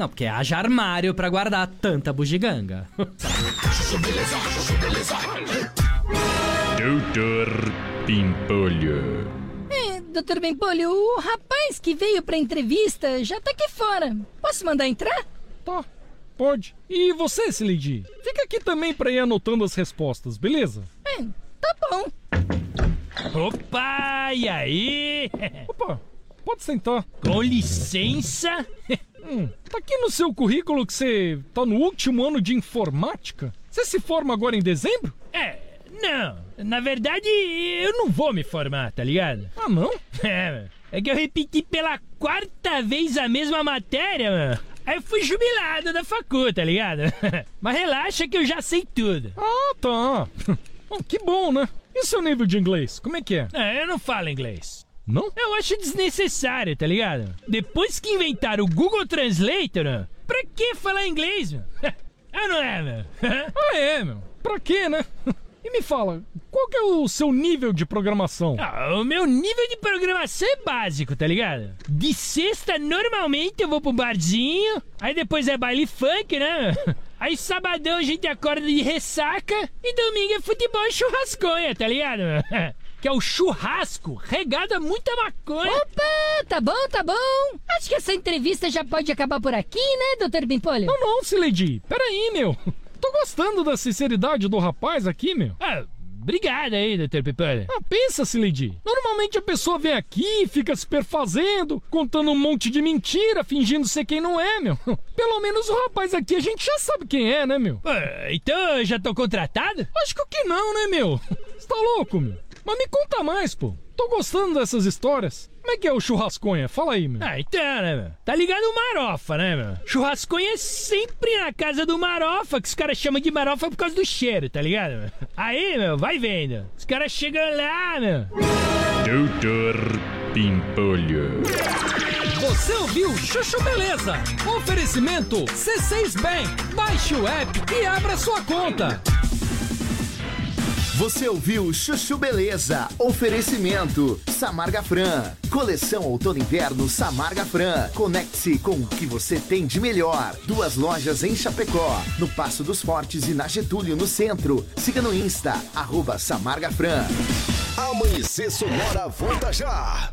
Não, porque haja armário pra guardar tanta bugiganga. Doutor Pimpolho. É, doutor Bempolho, o rapaz que veio pra entrevista já tá aqui fora. Posso mandar entrar? Tá, pode. E você, Sileidi? Fica aqui também pra ir anotando as respostas, beleza? É, tá bom. Opa, e aí? Opa, pode sentar. Com licença? Hum, tá aqui no seu currículo que você tá no último ano de informática? Você se forma agora em dezembro? É, não. Na verdade, eu não vou me formar, tá ligado? Ah, não? [LAUGHS] É, é que eu repeti pela quarta vez a mesma matéria, mano. Aí eu fui jubilado da facu, tá ligado? [LAUGHS] Mas relaxa que eu já sei tudo. Ah, tá. [LAUGHS] Bom, que bom, né? E seu nível de inglês? Como é que é? É, eu não falo inglês. Não? Eu acho desnecessário, tá ligado? Depois que inventaram o Google Translator, pra que falar inglês, meu? [LAUGHS] Ah, não é, meu? [LAUGHS] ah, é, meu. Pra quê, né? [LAUGHS] E me fala, qual que é o seu nível de programação? Ah, o meu nível de programação é básico, tá ligado? De sexta, normalmente eu vou pro barzinho, aí depois é baile funk, né? Aí sabadão a gente acorda de ressaca e domingo é futebol e churrasconha, tá ligado? Que é o churrasco regado a muita maconha. Opa, tá bom, tá bom. Acho que essa entrevista já pode acabar por aqui, né, doutor Bempolho? Não, não, Sileidi. Peraí, meu. Tô gostando da sinceridade do rapaz aqui, meu. Ah, obrigado aí, doutor Pimpolho. Ah, pensa, Sileidi. Normalmente a pessoa vem aqui, fica se perfazendo, contando um monte de mentira, fingindo ser quem não é, meu. [LAUGHS] Pelo menos o rapaz aqui a gente já sabe quem é, né, meu? Ah, então eu já tô contratado? Acho que não, né, meu? Você tá louco, meu? Mas me conta mais, pô. Tô gostando dessas histórias. Como é que é o churrasconha? Fala aí, meu. Ah, então, né, meu? Tá ligado o Marofa, né, meu? Churrasconha é sempre na casa do Marofa, que os caras chamam de Marofa por causa do cheiro, tá ligado? Meu? Aí, meu, vai vendo. Os caras chegam lá, meu. Doutor Pimpolho. Você ouviu Chuchu Beleza? Oferecimento C6 Bank. Baixe o app e abra sua conta. Você ouviu Chuchu Beleza? Oferecimento Samarga Fran. Coleção Outono Inverno Samarga Fran. Conecte-se com o que você tem de melhor. Duas lojas em Chapecó, no Passo dos Fortes e na Getúlio, no centro. Siga no Insta, arroba Samarga Fran. Amanhecer Sonora volta já.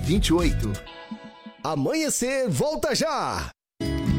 1928. Amanhecer volta já.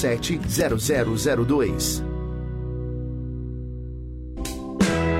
3347 0002.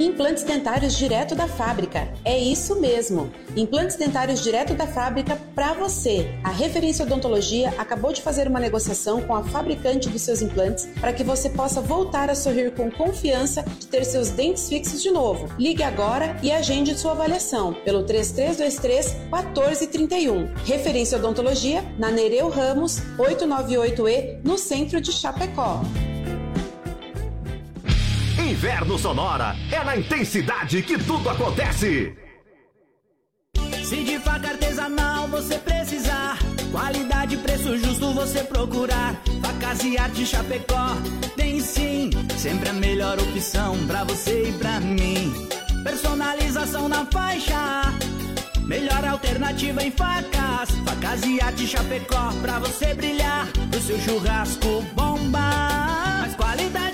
Implantes dentários direto da fábrica. É isso mesmo. Implantes dentários direto da fábrica para você. A Referência Odontologia acabou de fazer uma negociação com a fabricante dos seus implantes para que você possa voltar a sorrir com confiança de ter seus dentes fixos de novo. Ligue agora e agende sua avaliação pelo 3323 1431. Referência Odontologia na Nereu Ramos 898E no centro de Chapecó. Inverno Sonora é na intensidade que tudo acontece. Se de faca artesanal você precisar, qualidade e preço justo você procurar. Facas e arte Chapecó tem sim, sempre a melhor opção pra você e pra mim. Personalização na faixa, melhor alternativa em facas. Facas e arte Chapecó pra você brilhar, pro seu churrasco bombar. Mas qualidade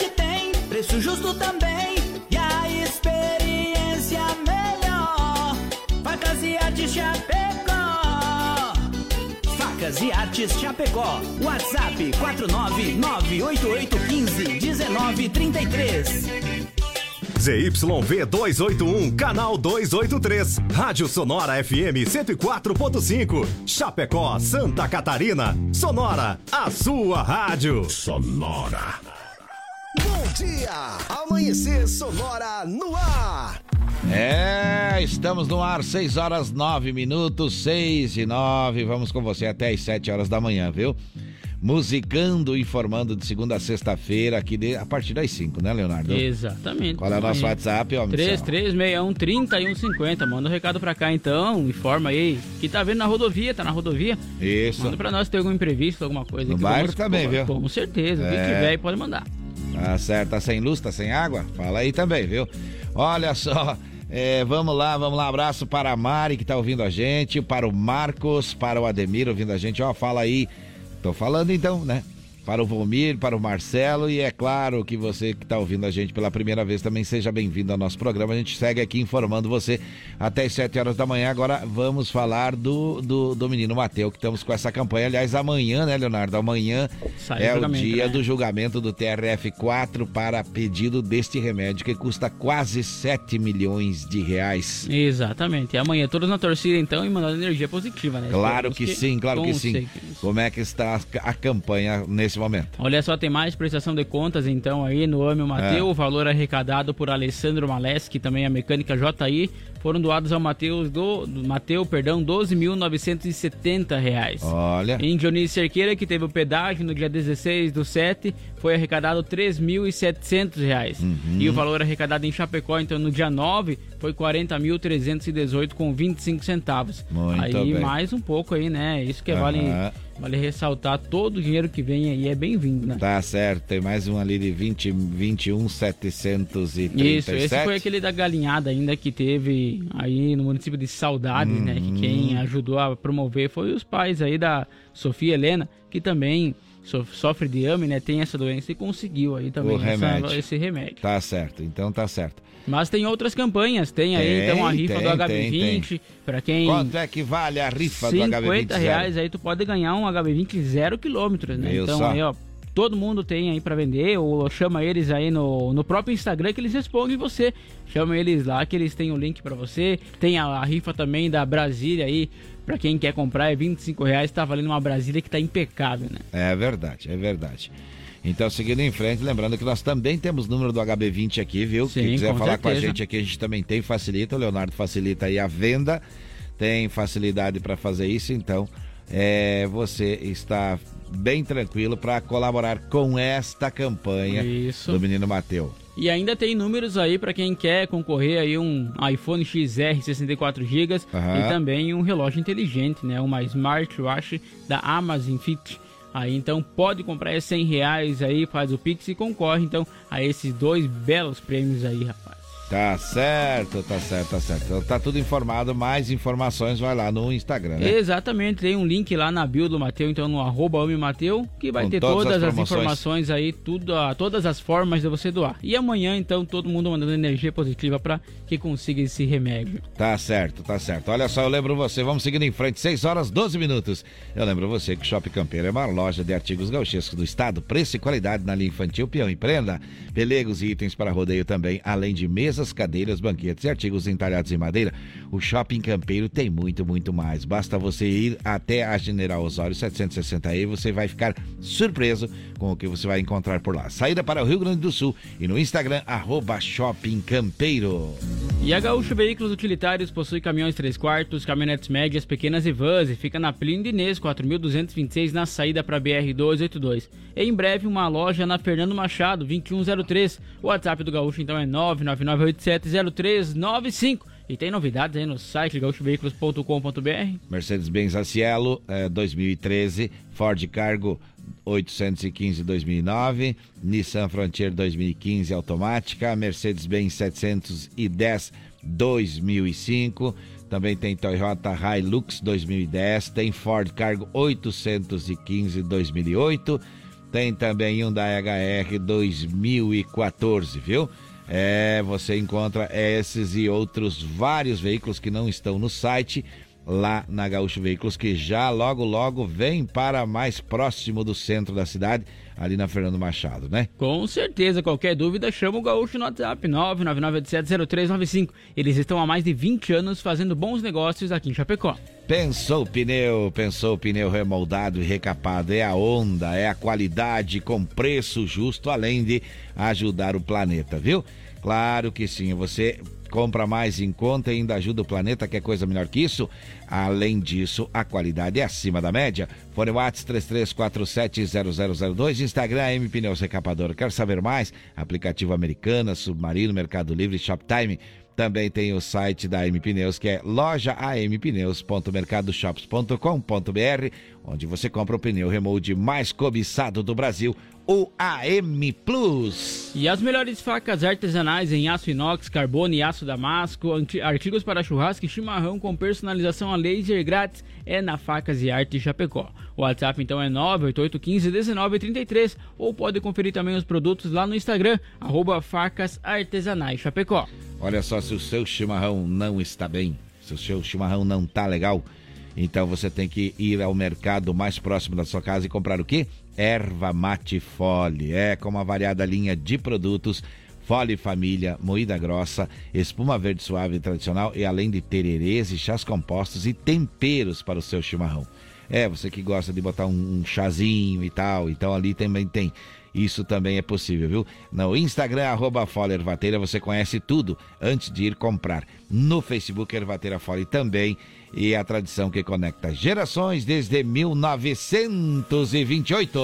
preço justo também e a experiência melhor. Facas e Artes Chapecó. Facas e Artes Chapecó. WhatsApp 49988151933. ZYV 281, canal 283. Rádio Sonora FM 104.5. Chapecó, Santa Catarina. Sonora, a sua rádio. Sonora. Bom dia! Amanhecer Sonora no ar. É, estamos no ar, 6 horas 9 minutos, 6 e 9. Vamos com você até as 7 horas da manhã, viu? Musicando, informando de segunda a sexta-feira, aqui de, a partir das 5, né, Leonardo? Exatamente. Qual é o nosso Amanhã. WhatsApp, homem? do céu? 3361-3150. Manda um recado pra cá então, informa aí. Que tá vendo na rodovia, tá na rodovia. Isso. Manda pra nós se tem algum imprevisto, alguma coisa. No que bairro vamos- também, viu? Com certeza. O que É. tiver aí pode mandar. Tá certo, tá sem luz, tá sem água? Fala aí também, viu? Olha só, [LAUGHS] é, vamos lá, vamos lá. Abraço para a Mari que tá ouvindo a gente, para o Marcos, para o Ademir ouvindo a gente. Ó, fala aí. Tô falando então, né? Para o Volmir, para o Marcelo e é claro que você que está ouvindo a gente pela primeira vez também seja bem-vindo ao nosso programa. A gente segue aqui informando você até as 7 horas da manhã. Agora vamos falar do, do, do menino Mateu, que estamos com essa campanha. Aliás, amanhã, né, Leonardo? Amanhã Sai é o dia né? do julgamento do TRF4 para pedido deste remédio que custa quase 7 milhões de reais. Exatamente. E amanhã todos na torcida então e mandando energia positiva, né? Claro Esperamos que sim, claro que sim. Como é que está a, a campanha nesse momento? Olha só, tem mais prestação de contas então aí no AME Mateu. É. O valor arrecadado por Alessandro Maleschi, também é mecânica JI, foram doados ao Mateus do, Mateu, perdão, 12.970 reais. Olha. Em Dionísio Cerqueira, que teve o pedágio no dia 16 do 7, foi arrecadado 3.700 reais. Uhum. E o valor arrecadado em Chapecó, então no dia 9, foi 40.318 com 25 centavos. Muito aí bem. mais um pouco aí, né? Isso que Aham. vale, vale ressaltar, todo o dinheiro que vem aí é bem-vindo, né? Tá certo, tem mais um ali de 20, 21, 737. Isso, esse foi aquele da galinhada ainda que teve aí no município de Saudades, né? Que Uhum. quem ajudou a promover foi os pais aí da Sofia Helena, que também so- sofre de AME, né? Tem essa doença e conseguiu aí também o essa- remédio. esse remédio. Tá certo, então tá certo. Mas tem outras campanhas, tem aí Tem, então a rifa tem, do HB20, tem, para quem Quanto é que vale a rifa do 50 HB20? reais aí tu pode ganhar um HB20 zero quilômetros, né? Viu então só? aí, ó, todo mundo tem aí pra vender, ou chama eles aí no, no próprio Instagram que eles respondem você. Chama eles lá que eles têm o link pra você. Tem a, a rifa também da Brasília aí, pra quem quer comprar, é 25 reais, tá valendo uma Brasília que tá impecável, né? É verdade, é verdade. Então, seguindo em frente, lembrando que nós também temos número do HB20 aqui, viu? Sim, Quem quiser com falar com a certeza. gente aqui, a gente também tem, facilita. O Leonardo facilita aí a venda, tem facilidade para fazer isso, então é, você está bem tranquilo para colaborar com esta campanha Isso. do Menino Mateu. E ainda tem números aí pra quem quer concorrer aí um iPhone XR 64 GB Aham. e também um relógio inteligente, né? Uma smartwatch da Amazon Fit. Aí então pode comprar é 100 reais aí, faz o Pix e concorre então a esses dois belos prêmios aí, rapaz. Tá certo, tá certo, tá certo. Então, tá tudo informado, mais informações vai lá no Instagram, né? Exatamente, tem um link lá na bio do Mateu, então no arroba Mateu, que vai Com ter todas todas, as as, informações aí, tudo, ah, todas as formas de você doar. E amanhã, então, todo mundo mandando energia positiva para que consiga esse remédio. Tá certo, tá certo. Olha só, eu lembro você, vamos seguindo em frente, 6 horas 12 minutos. Eu lembro você que o Shopping Campeiro é uma loja de artigos gauchescos do estado, preço e qualidade na linha infantil, peão e prenda, pelegos e itens para rodeio também, além de mesas, cadeiras, banquetes e artigos entalhados em madeira. O Shopping Campeiro tem muito, muito mais. Basta você ir até a General Osório 760 e você vai ficar surpreso com o que você vai encontrar por lá. Saída para o Rio Grande do Sul e no Instagram, arroba Shopping Campeiro. E a Gaúcho Veículos Utilitários possui caminhões 3 quartos, caminhonetes médias, pequenas e vans e fica na Plínio Inês, 4.226 na saída para BR-282. E em breve uma loja na Fernando Machado, 2103. O WhatsApp do Gaúcho então é 999870395. E tem novidades aí no site gaúchoveículos.com.br. Mercedes-Benz Acielo eh, 2013, Ford Cargo 815 2009, Nissan Frontier 2015 automática, Mercedes-Benz 710 2005, também tem Toyota Hilux 2010, tem Ford Cargo 815 2008, tem também Hyundai HR 2014, viu? É, você encontra esses e outros vários veículos que não estão no site lá na Gaúcho Veículos, que já logo, logo vem para mais próximo do centro da cidade, ali na Fernando Machado, né? Com certeza, qualquer dúvida, chama o Gaúcho no WhatsApp 999870395. Eles estão há mais de 20 anos fazendo bons negócios aqui em Chapecó. Pensou pneu, pensou pneu remoldado e recapado. É a onda, é a qualidade com preço justo, além de ajudar o planeta, viu? Claro que sim, você compra mais em conta e ainda ajuda o planeta, quer coisa melhor que isso? Além disso, a qualidade é acima da média. Fone Whats 33470002, Instagram M Pneus Recapador. Quer saber mais? Aplicativo Americana, Submarino, Mercado Livre, Shoptime. Também tem o site da AM Pneus, que é lojaampneus.mercadoshops.com.br, onde você compra o pneu remold mais cobiçado do Brasil, o AM Plus. E as melhores facas artesanais em aço inox, carbono e aço damasco, artigos para churrasco e chimarrão com personalização a laser grátis é na Facas e Arte Chapecó. O WhatsApp então é 988151933 ou pode conferir também os produtos lá no Instagram, arroba Facas Artesanais Chapecó. Olha só, se o seu chimarrão não está bem, se o seu chimarrão não tá legal, então você tem que ir ao mercado mais próximo da sua casa e comprar o quê? Erva mate fole. É com uma variada linha de produtos. Fole família, moída grossa, espuma verde suave tradicional e além de tererês e chás compostos e temperos para o seu chimarrão. É, você que gosta de botar um, chazinho e tal, então ali também tem. Isso também é possível, viu? No Instagram, arroba Ervateira, você conhece tudo antes de ir comprar. No Facebook, Ervateira Fole também. E a tradição que conecta gerações desde 1928.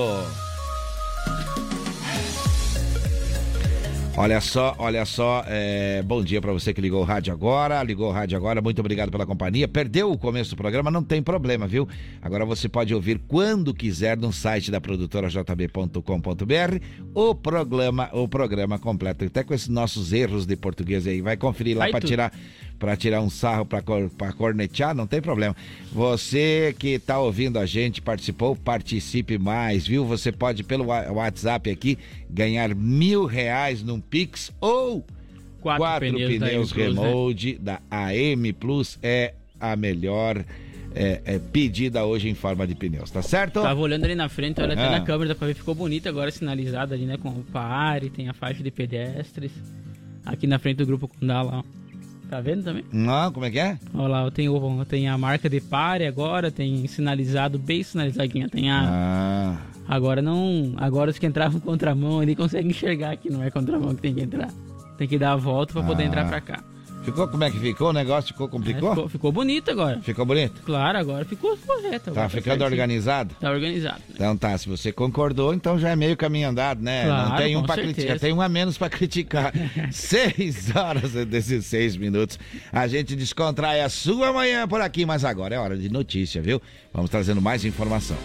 Olha só, olha só, é, bom dia para você que ligou o rádio agora, ligou o rádio agora, muito obrigado pela companhia. Perdeu o começo do programa, não tem problema, viu? Agora você pode ouvir quando quiser no site da produtora jb.com.br o programa, o programa completo, até com esses nossos erros de português aí. Vai conferir lá para tirar para tirar um sarro para cornetear, não tem problema. Você que tá ouvindo a gente, participou, participe mais, viu? Você pode pelo WhatsApp aqui ganhar mil reais num Pix ou Quatro quatro, pneus da pneus, né? Remold da AM Plus é a melhor é, é, pedida hoje em forma de pneus, tá certo? Tava olhando ali na frente, olha até Ah. na câmera, dá pra ver, ficou bonito agora sinalizado ali, né? Com o pare, tem a faixa de pedestres. Aqui na frente do grupo Condá lá, ó. Tá vendo também? Não, como é que é? Olha lá, tem, o- tem a marca de pare agora, tem sinalizado, bem sinalizadinha. Tem a. Ah. Agora não. Agora os que entravam [LAUGHS] contramão ali conseguem enxergar que não é contramão que tem que entrar. Tem que dar a volta pra poder Ah. entrar pra cá. Ficou como é que ficou? O negócio ficou É, complicou? ficou, ficou bonito agora. Ficou bonito? Claro, agora ficou correto. Tá agora ficando certinho. organizado? Tá organizado. Então tá, se você concordou, então já é meio caminho andado, né? Não Claro, tem um pra certeza. criticar, tem um a menos pra criticar. [LAUGHS] Seis horas e 16 minutos. A gente descontrai a sua manhã por aqui, mas agora é hora de notícia, viu? Vamos trazendo mais informação.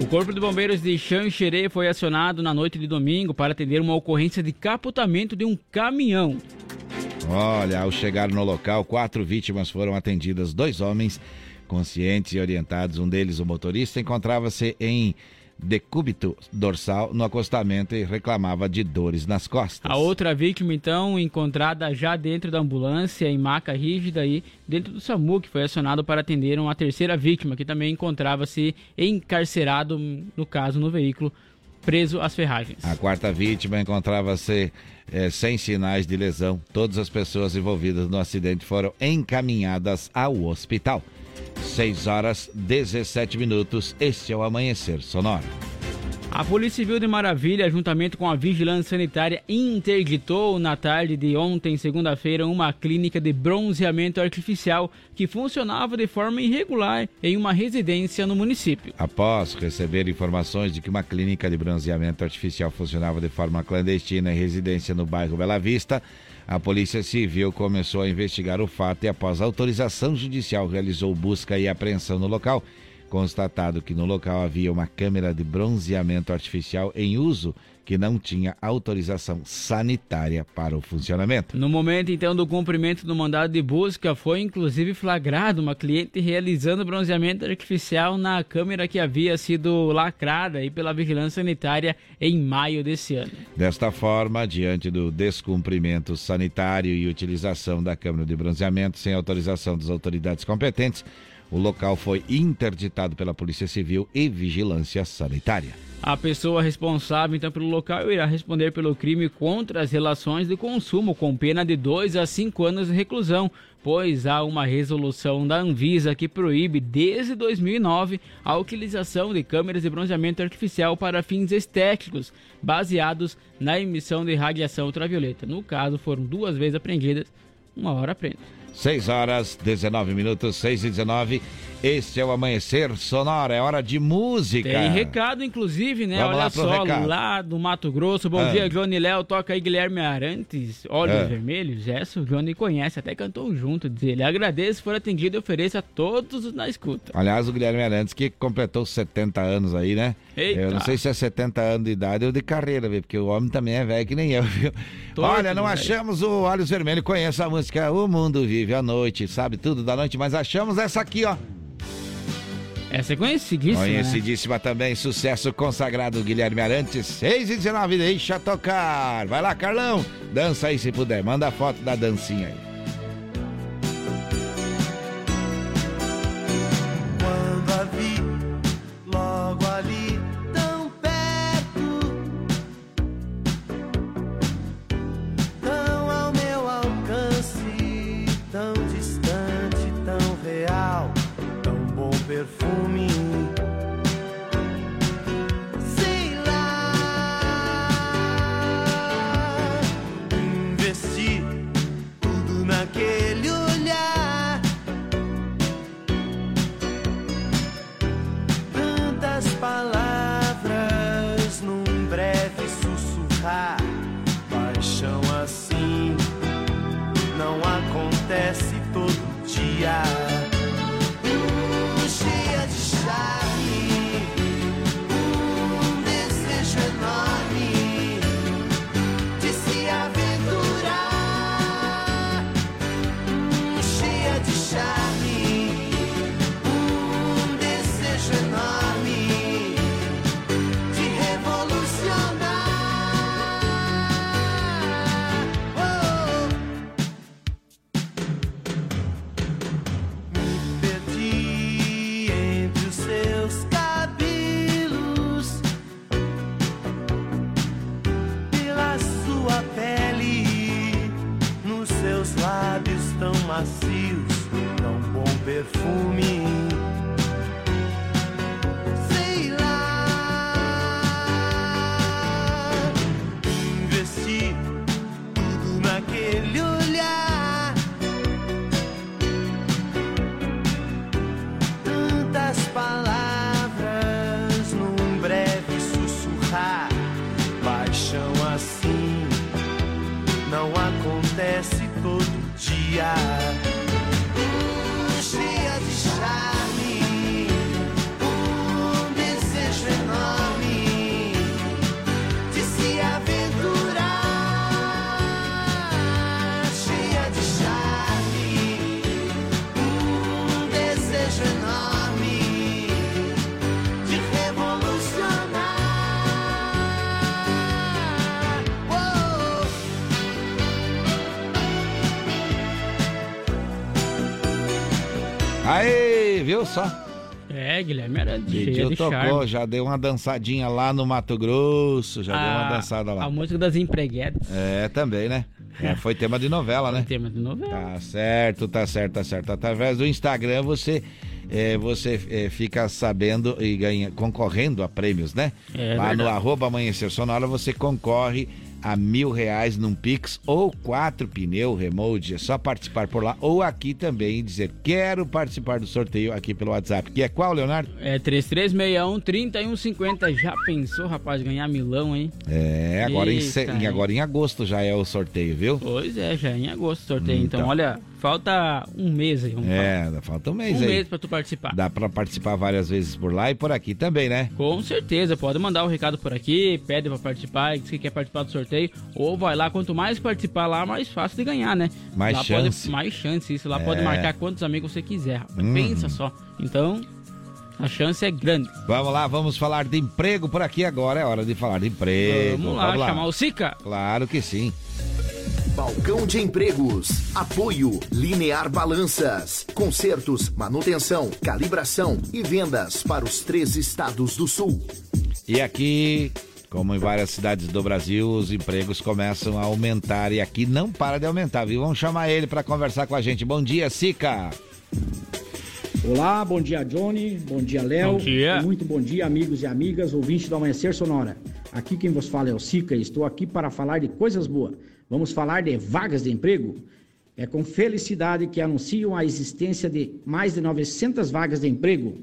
O Corpo de Bombeiros de Xanxerê foi acionado na noite de domingo para atender uma ocorrência de capotamento de um caminhão. Olha, ao chegar no local, quatro vítimas foram atendidas. Dois homens conscientes e orientados. Um deles, o motorista, encontrava-se em decúbito dorsal no acostamento e reclamava de dores nas costas. A outra vítima, então, encontrada já dentro da ambulância, em maca rígida e dentro do SAMU, que foi acionado para atender uma terceira vítima, que também encontrava-se encarcerado, no caso, no veículo, preso às ferragens. A quarta vítima encontrava-se eh, sem sinais de lesão. Todas as pessoas envolvidas no acidente foram encaminhadas ao hospital. 6 horas 17 minutos. Este é o Amanhecer Sonora. A Polícia Civil de Maravilha, juntamente com a Vigilância Sanitária, interditou na tarde de ontem, segunda-feira, uma clínica de bronzeamento artificial que funcionava de forma irregular em uma residência no município. Após receber informações de que uma clínica de bronzeamento artificial funcionava de forma clandestina em residência no bairro Bela Vista, a Polícia Civil começou a investigar o fato e, após autorização judicial, realizou busca e apreensão no local. Constatado que no local havia uma câmera de bronzeamento artificial em uso que não tinha autorização sanitária para o funcionamento. No momento então do cumprimento do mandado de busca, foi inclusive flagrado uma cliente realizando bronzeamento artificial na câmera que havia sido lacrada aí pela vigilância sanitária em maio desse ano. Desta forma, diante do descumprimento sanitário e utilização da câmera de bronzeamento sem autorização das autoridades competentes, o local foi interditado pela Polícia Civil e Vigilância Sanitária. A pessoa responsável então pelo local irá responder pelo crime contra as relações de consumo com pena de 2 a 5 anos de reclusão, pois há uma resolução da Anvisa que proíbe desde 2009 a utilização de câmeras de bronzeamento artificial para fins estéticos, baseados na emissão de radiação ultravioleta. No caso, foram duas vezes apreendidas, uma hora presa. 6 horas 19 minutos, 6 e 19. Este é o Amanhecer Sonora, é hora de música. Tem recado, inclusive, né? Vamos Olha lá só, recado. lá do Mato Grosso. Bom Ah. dia, Johnny Léo. Toca aí Guilherme Arantes, Olhos Ah. Vermelhos. Essa o Johnny conhece, até cantou junto. Diz ele. Agradeço, for atendido e ofereço a todos os na escuta. Aliás, o Guilherme Arantes que completou 70 anos aí, né? Eita. Eu não sei se é 70 anos de idade ou de carreira, viu? Porque o homem também é velho que nem eu, viu? Olha, não velho. achamos o Olhos Vermelhos, conheço a música O Mundo Vive à Noite, sabe tudo da noite, mas achamos essa aqui, ó. Essa é conhecidíssima. né? Conhecidíssima também, sucesso consagrado Guilherme Arantes, 6 e 19, deixa tocar. Vai lá, Carlão, dança aí se puder, manda a foto da dancinha aí. Bom perfume. Lábios tão macios, tão bom perfume. É, Guilherme Arantes, cheia de tocou, charme. já deu uma dançadinha lá no Mato Grosso, já deu uma dançada lá. A música das empreguetas. É, também, né? É, foi tema de novela, né? tema de novela. Tá certo, tá certo, tá certo. Através do Instagram você, é, você é, fica sabendo e ganha, concorrendo a prêmios, né? É Lá no verdade. arroba Amanhecer Sonora você concorre a mil reais num Pix ou quatro pneu remote. É só participar por lá ou aqui também e dizer quero participar do sorteio aqui pelo WhatsApp. Que é qual, Leonardo? É 3361-3150. Já pensou, rapaz, ganhar milão, hein? É, agora em, Eita, agora em agosto já é o sorteio, viu? Pois é, já é em agosto o sorteio. Então, Então. olha, Falta um mês aí, vamos É, falar. falta um mês um aí. mês pra tu participar. Dá pra participar várias vezes por lá e por aqui também, né? Com certeza, pode mandar o recado por aqui, pede pra participar, diz que quer participar do sorteio, ou vai lá, quanto mais participar lá, mais fácil de ganhar, né? Mais lá chance. Pode, mais chance, isso. Lá É. pode marcar quantos amigos você quiser, rapaz. Hum. Pensa só. Então, a chance é grande. Vamos lá, vamos falar de emprego por aqui agora. É hora de falar de emprego. Vamos lá, chamar o Sica. Claro que sim. Balcão de Empregos. Apoio Linear Balanças. Consertos, manutenção, calibração e vendas para os três estados do sul. E aqui, como em várias cidades do Brasil, os empregos começam a aumentar e aqui não para de aumentar, viu? Vamos chamar ele para conversar com a gente. Bom dia, Sica. Olá, bom dia Johnny, bom dia Léo. Bom dia. Muito bom dia, amigos e amigas, ouvintes do Amanhecer Sonora. Aqui quem vos fala é o Sica e estou aqui para falar de coisas boas. Vamos falar de vagas de emprego? É com felicidade que anunciam a existência de mais de 900 vagas de emprego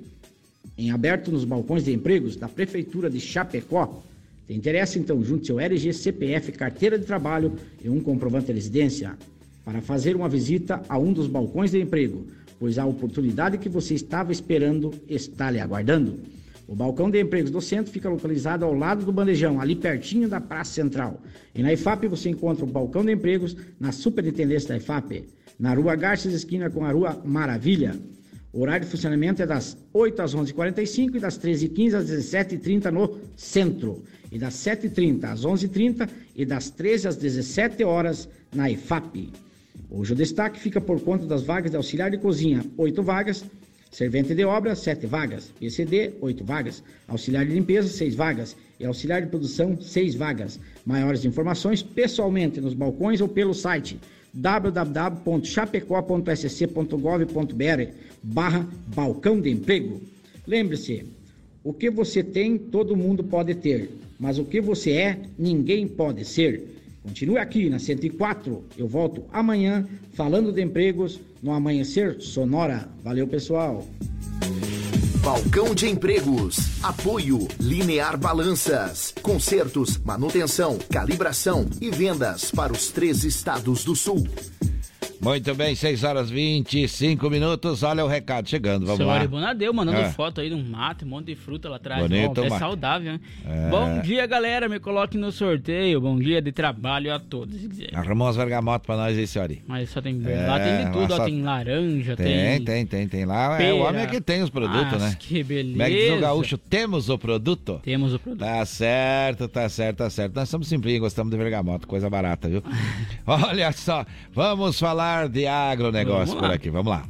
em aberto nos balcões de empregos da Prefeitura de Chapecó. Tem interesse? Então junte seu RG, CPF, carteira de trabalho e um comprovante de residência para fazer uma visita a um dos balcões de emprego, pois a oportunidade que você estava esperando está lhe aguardando. O balcão de empregos do centro fica localizado ao lado do bandejão, ali pertinho da Praça Central. E na IFAP você encontra o balcão de empregos na superintendência da IFAP, na Rua Garças, esquina com a Rua Maravilha. O horário de funcionamento é das 8 às 11h45 e das 13h15 às 17h30 no centro. E das 7h30 às 11h30 e das 13 às 17 horas na IFAP. Hoje o destaque fica por conta das vagas de auxiliar de cozinha, 8 vagas, servente de obra, 7 vagas, PCD, 8 vagas, auxiliar de limpeza, 6 vagas e auxiliar de produção, 6 vagas. Maiores informações pessoalmente nos balcões ou pelo site www.chapecó.sc.gov.br barra balcão de emprego. Lembre-se, o que você tem, todo mundo pode ter, mas o que você é, ninguém pode ser. Continue aqui na 104. Eu volto amanhã falando de empregos no Amanhecer Sonora. Valeu, pessoal. Balcão de Empregos. Apoio Linear Balanças. Consertos, manutenção, calibração e vendas para os três estados do sul. Muito bem, 6 horas 25 minutos. Olha o recado chegando, vamos Seu lá. Aribonadeu mandando É. foto aí de um mato, um monte de fruta lá atrás. Bonito, Bom, é saudável, né? É. Bom dia, galera. Me coloque no sorteio. Bom dia de trabalho a todos. Arrumou as bergamotas pra nós aí, senhora. Mas só tem. É, lá tem de tudo, ó. só- Tem laranja, Tem, tem. tem, tem, tem lá. É, o pera. homem é que tem os produtos, Mas né? Que beleza. Como é gaúcho? Temos o produto? Temos o produto. Tá certo, tá certo, tá certo. Nós somos simplinhos, gostamos de bergamota, coisa barata, viu? [LAUGHS] Olha só, vamos falar de agronegócio por aqui, vamos lá.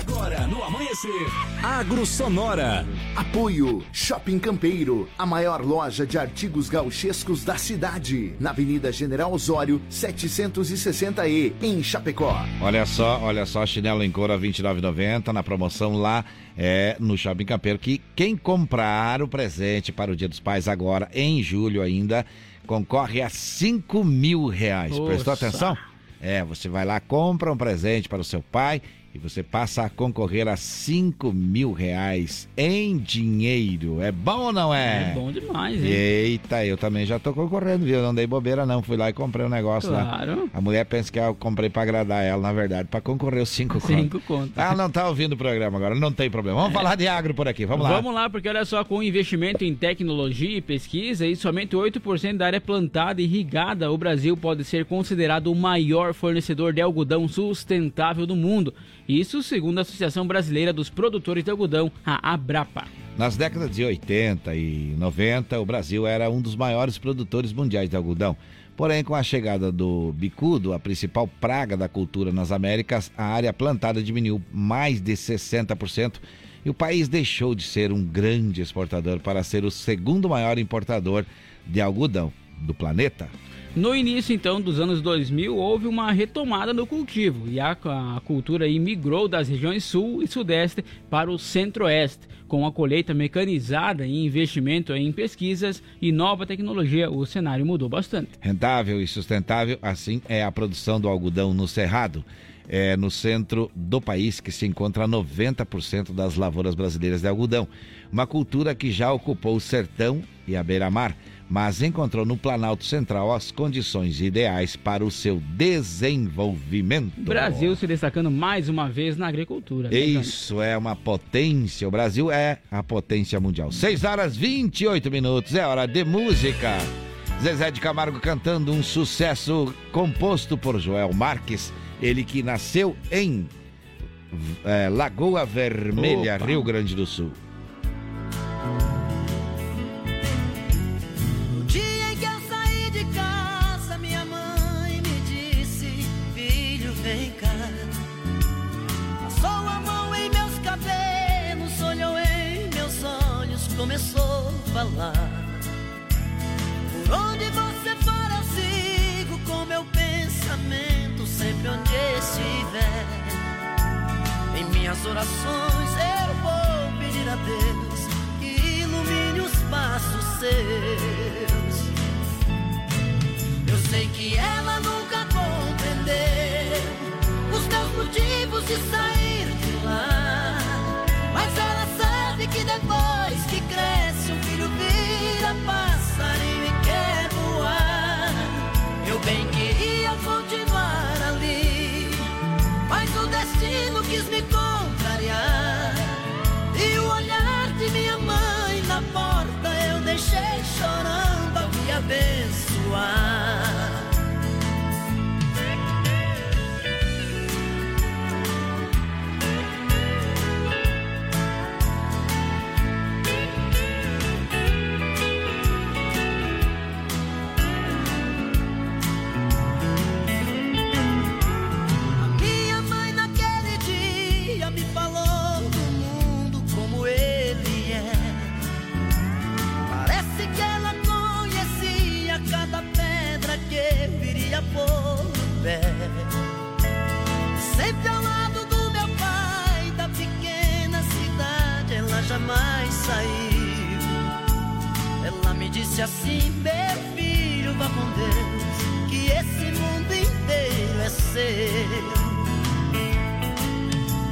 Agora no amanhecer, Agro Sonora. Apoio Shopping Campeiro, a maior loja de artigos gauchescos da cidade, na Avenida General Osório, 760E, em Chapecó. Olha só, olha só, chinelo em couro a R$ 29,90 na promoção lá é, no Shopping Campeiro, que quem comprar o presente para o Dia dos Pais agora, em julho ainda, concorre a 5 mil reais. Prestou Nossa. atenção? É, você vai lá, compra um presente para o seu pai e você passa a concorrer a 5 mil reais em dinheiro. É bom ou não é? É bom demais, hein? Eita, eu também já tô concorrendo, viu? Não dei bobeira não, fui lá e comprei um negócio lá. Claro. A mulher pensa que eu comprei pra agradar ela, na verdade, pra concorrer os cinco contos. Cinco contos. Ela não tá ouvindo o programa agora, não tem problema. Vamos falar de agro por aqui, vamos lá. Vamos lá, porque olha só, com investimento em tecnologia e pesquisa e somente 8% da área plantada e irrigada, o Brasil pode ser considerado o maior fornecedor de algodão sustentável do mundo. Isso segundo a Associação Brasileira dos Produtores de Algodão, a Abrapa. Nas décadas de 80 e 90, o Brasil era um dos maiores produtores mundiais de algodão. Porém, com a chegada do bicudo, a principal praga da cultura nas Américas, a área plantada diminuiu mais de 60% e o país deixou de ser um grande exportador para ser o segundo maior importador de algodão do planeta. No início, então, dos anos 2000, houve uma retomada no cultivo e a, a cultura migrou das regiões sul e sudeste para o centro-oeste. Com a colheita mecanizada e investimento em pesquisas e nova tecnologia, o cenário mudou bastante. Rentável e sustentável, assim é a produção do algodão no Cerrado. É no centro do país que se encontra 90% das lavouras brasileiras de algodão. Uma cultura que já ocupou o sertão e a beira-mar. Mas encontrou no Planalto Central as condições ideais para o seu desenvolvimento. O Brasil se destacando mais uma vez na agricultura. né? Isso é uma potência. O Brasil é a potência mundial. 6 horas 28 minutos. É hora de música. Zezé de Camargo cantando um sucesso composto por Joel Marques. Ele que nasceu em eh, Lagoa Vermelha, Opa. Rio Grande do Sul. Falar. Por onde você for, eu sigo com meu pensamento, sempre onde estiver. Em minhas orações eu vou pedir a Deus que ilumine os passos seus. Eu sei que ela nunca compreendeu os meus motivos de sair de lá. Mas ela sabe que depois abençoar.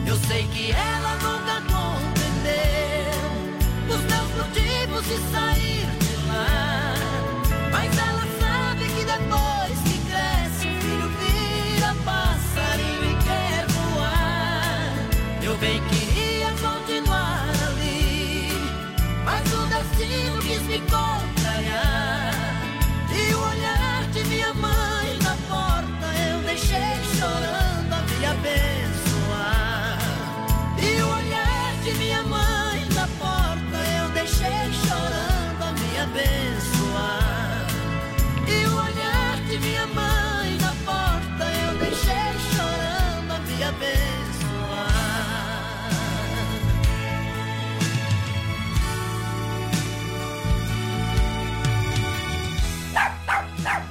Eu sei que ela nunca compreendeu os meus motivos de sair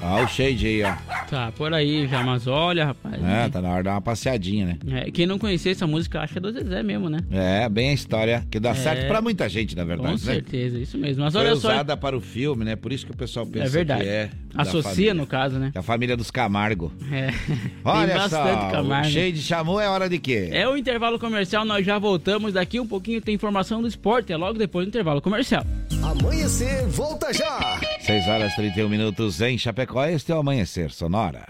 Ó, o shade aí, ó. Tá por aí já, mas olha, rapaz. É, tá na hora de dar uma passeadinha, né? É, quem não conhecia essa música acha do Zezé mesmo, né? É, bem a história que dá É. certo pra muita gente, na verdade. Com né? certeza, isso mesmo. Mas Foi olha só. usada para o filme, né? Por isso que o pessoal pensa É verdade. que é. Associa, família. no caso, né? É a família dos Camargo. É. Olha Tem bastante só, Camargo. o Shade chamou, é hora de quê? É o intervalo comercial, nós já voltamos. Daqui um pouquinho tem informação do esporte, é logo depois do intervalo comercial. Amanhecer, volta já! 6 horas e 31 minutos em Chapecó. Este é o Amanhecer Sonora.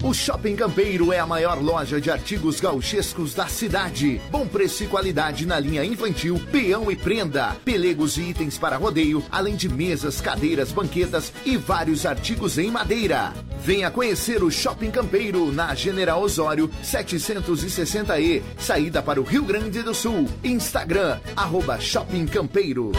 O Shopping Campeiro é a maior loja de artigos gauchescos da cidade. Bom preço e qualidade na linha infantil, peão e prenda, pelegos e itens para rodeio, além de mesas, cadeiras, banquetas e vários artigos em madeira. Venha conhecer o Shopping Campeiro na General Osório 760E, saída para o Rio Grande do Sul. Instagram, arroba Shopping Campeiro.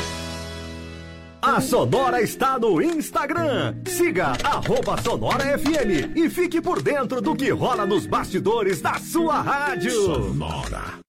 A Sonora está no Instagram. Siga arroba Sonora FM e fique por dentro do que rola nos bastidores da sua rádio. Sonora.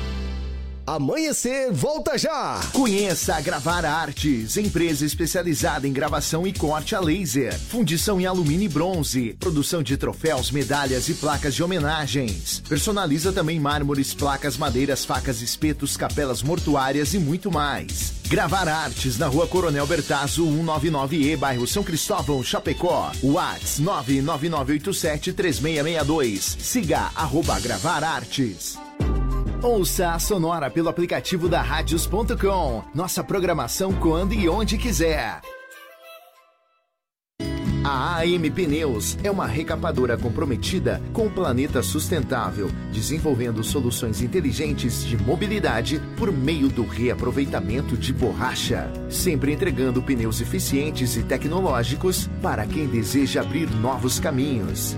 Amanhecer volta já. Conheça a Gravar Artes, empresa especializada em gravação e corte a laser, fundição em alumínio e bronze, produção de troféus, medalhas e placas de homenagens. Personaliza também mármores, placas, madeiras, facas, espetos, capelas mortuárias e muito mais. Gravar Artes na Rua Coronel Bertazzo, 199E, bairro São Cristóvão, Chapecó. Whats 999873662. Siga arroba Gravar Artes. Ouça a Sonora pelo aplicativo da Radios.com. Nossa programação quando e onde quiser. A AM Pneus é uma recapadora comprometida com o planeta sustentável, desenvolvendo soluções inteligentes de mobilidade por meio do reaproveitamento de borracha, sempre entregando pneus eficientes e tecnológicos para quem deseja abrir novos caminhos.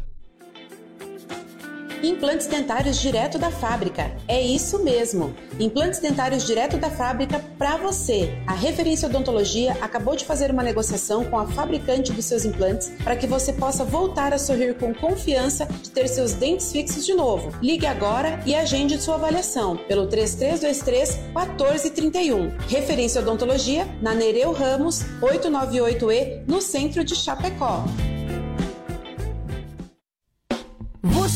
Implantes dentários direto da fábrica. É isso mesmo. Implantes dentários direto da fábrica para você. A Referência Odontologia acabou de fazer uma negociação com a fabricante dos seus implantes para que você possa voltar a sorrir com confiança de ter seus dentes fixos de novo. Ligue agora e agende sua avaliação pelo 3323 1431. Referência Odontologia na Nereu Ramos 898E, no centro de Chapecó.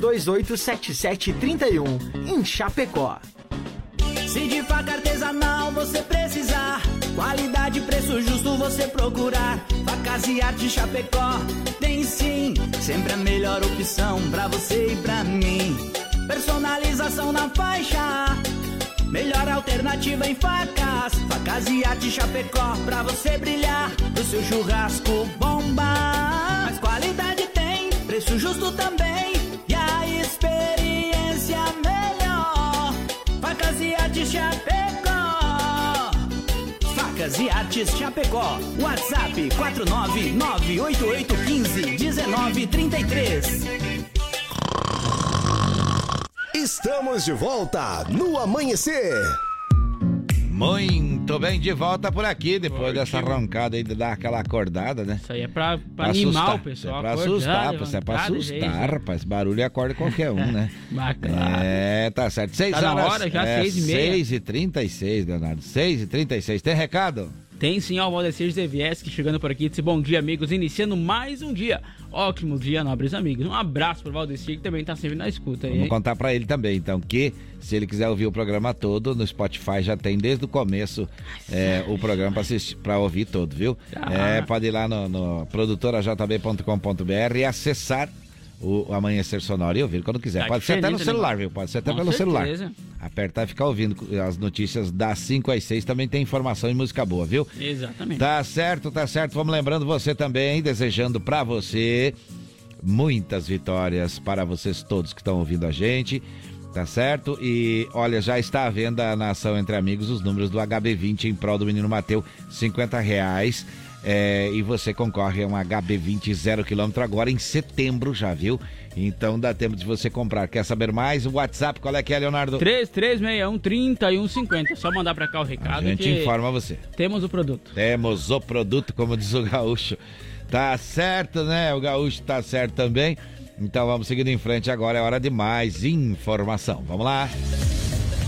33287731 em Chapecó. Se de faca artesanal você precisar, qualidade e preço justo você procurar. Facas e arte Chapecó tem sim, sempre a melhor opção pra você e pra mim. Personalização na faixa, melhor alternativa em facas. Facas e arte Chapecó pra você brilhar, o seu churrasco bomba. Mas qualidade tem, preço justo também Facas e Artes Chapecó. WhatsApp 49988151933. Estamos de volta no amanhecer. Muito bem, de volta por aqui, depois dessa roncada aí de dar aquela acordada, né? Isso aí é pra, pra animar o pessoal. É pra acordar, assustar, isso é pra levantar, assustar, gente. rapaz. Barulho acorda qualquer um, né? [LAUGHS] Bacana. É, tá certo. Seis Tá na horas. hora já, é, seis e meia. Seis e trinta e seis, Leonardo. Seis e trinta e seis. Tem recado? Tem sim, ó, o Valdecir Zevieski chegando por aqui. Disse bom dia, amigos. Iniciando mais um dia. Ótimo dia, nobres amigos. Um abraço pro Valdecir, que também tá sempre na escuta aí. Vamos hein? contar pra ele também, então, que se ele quiser ouvir o programa todo, no Spotify já tem desde o começo é, o programa pra, assistir, pra ouvir todo, viu? Ah. É, pode ir lá no, no produtorajb.com.br e acessar o Amanhecer Sonoro e ouvir quando quiser. Tá pode ser até no celular, viu? Pode ser até Com pelo celular. certeza. Apertar e ficar ouvindo as notícias das 5 às 6 também tem informação e música boa, viu? Exatamente. Tá certo, tá certo. Vamos lembrando você também, desejando pra você muitas vitórias para vocês todos que estão ouvindo a gente. Tá certo? E olha, já está à venda na ação entre amigos os números do HB20 em prol do menino Mateu, 50 reais. É, e você concorre a um HB20 zero quilômetro agora em setembro, já viu? Então dá tempo de você comprar. Quer saber mais? O WhatsApp, qual é que é, Leonardo? 3361-3150. Só mandar pra cá o A recado. gente que informa você. Temos o produto. Temos o produto, como diz o gaúcho. Tá certo, né? O gaúcho tá certo também. Então vamos seguindo em frente agora, é hora de mais informação. Vamos lá.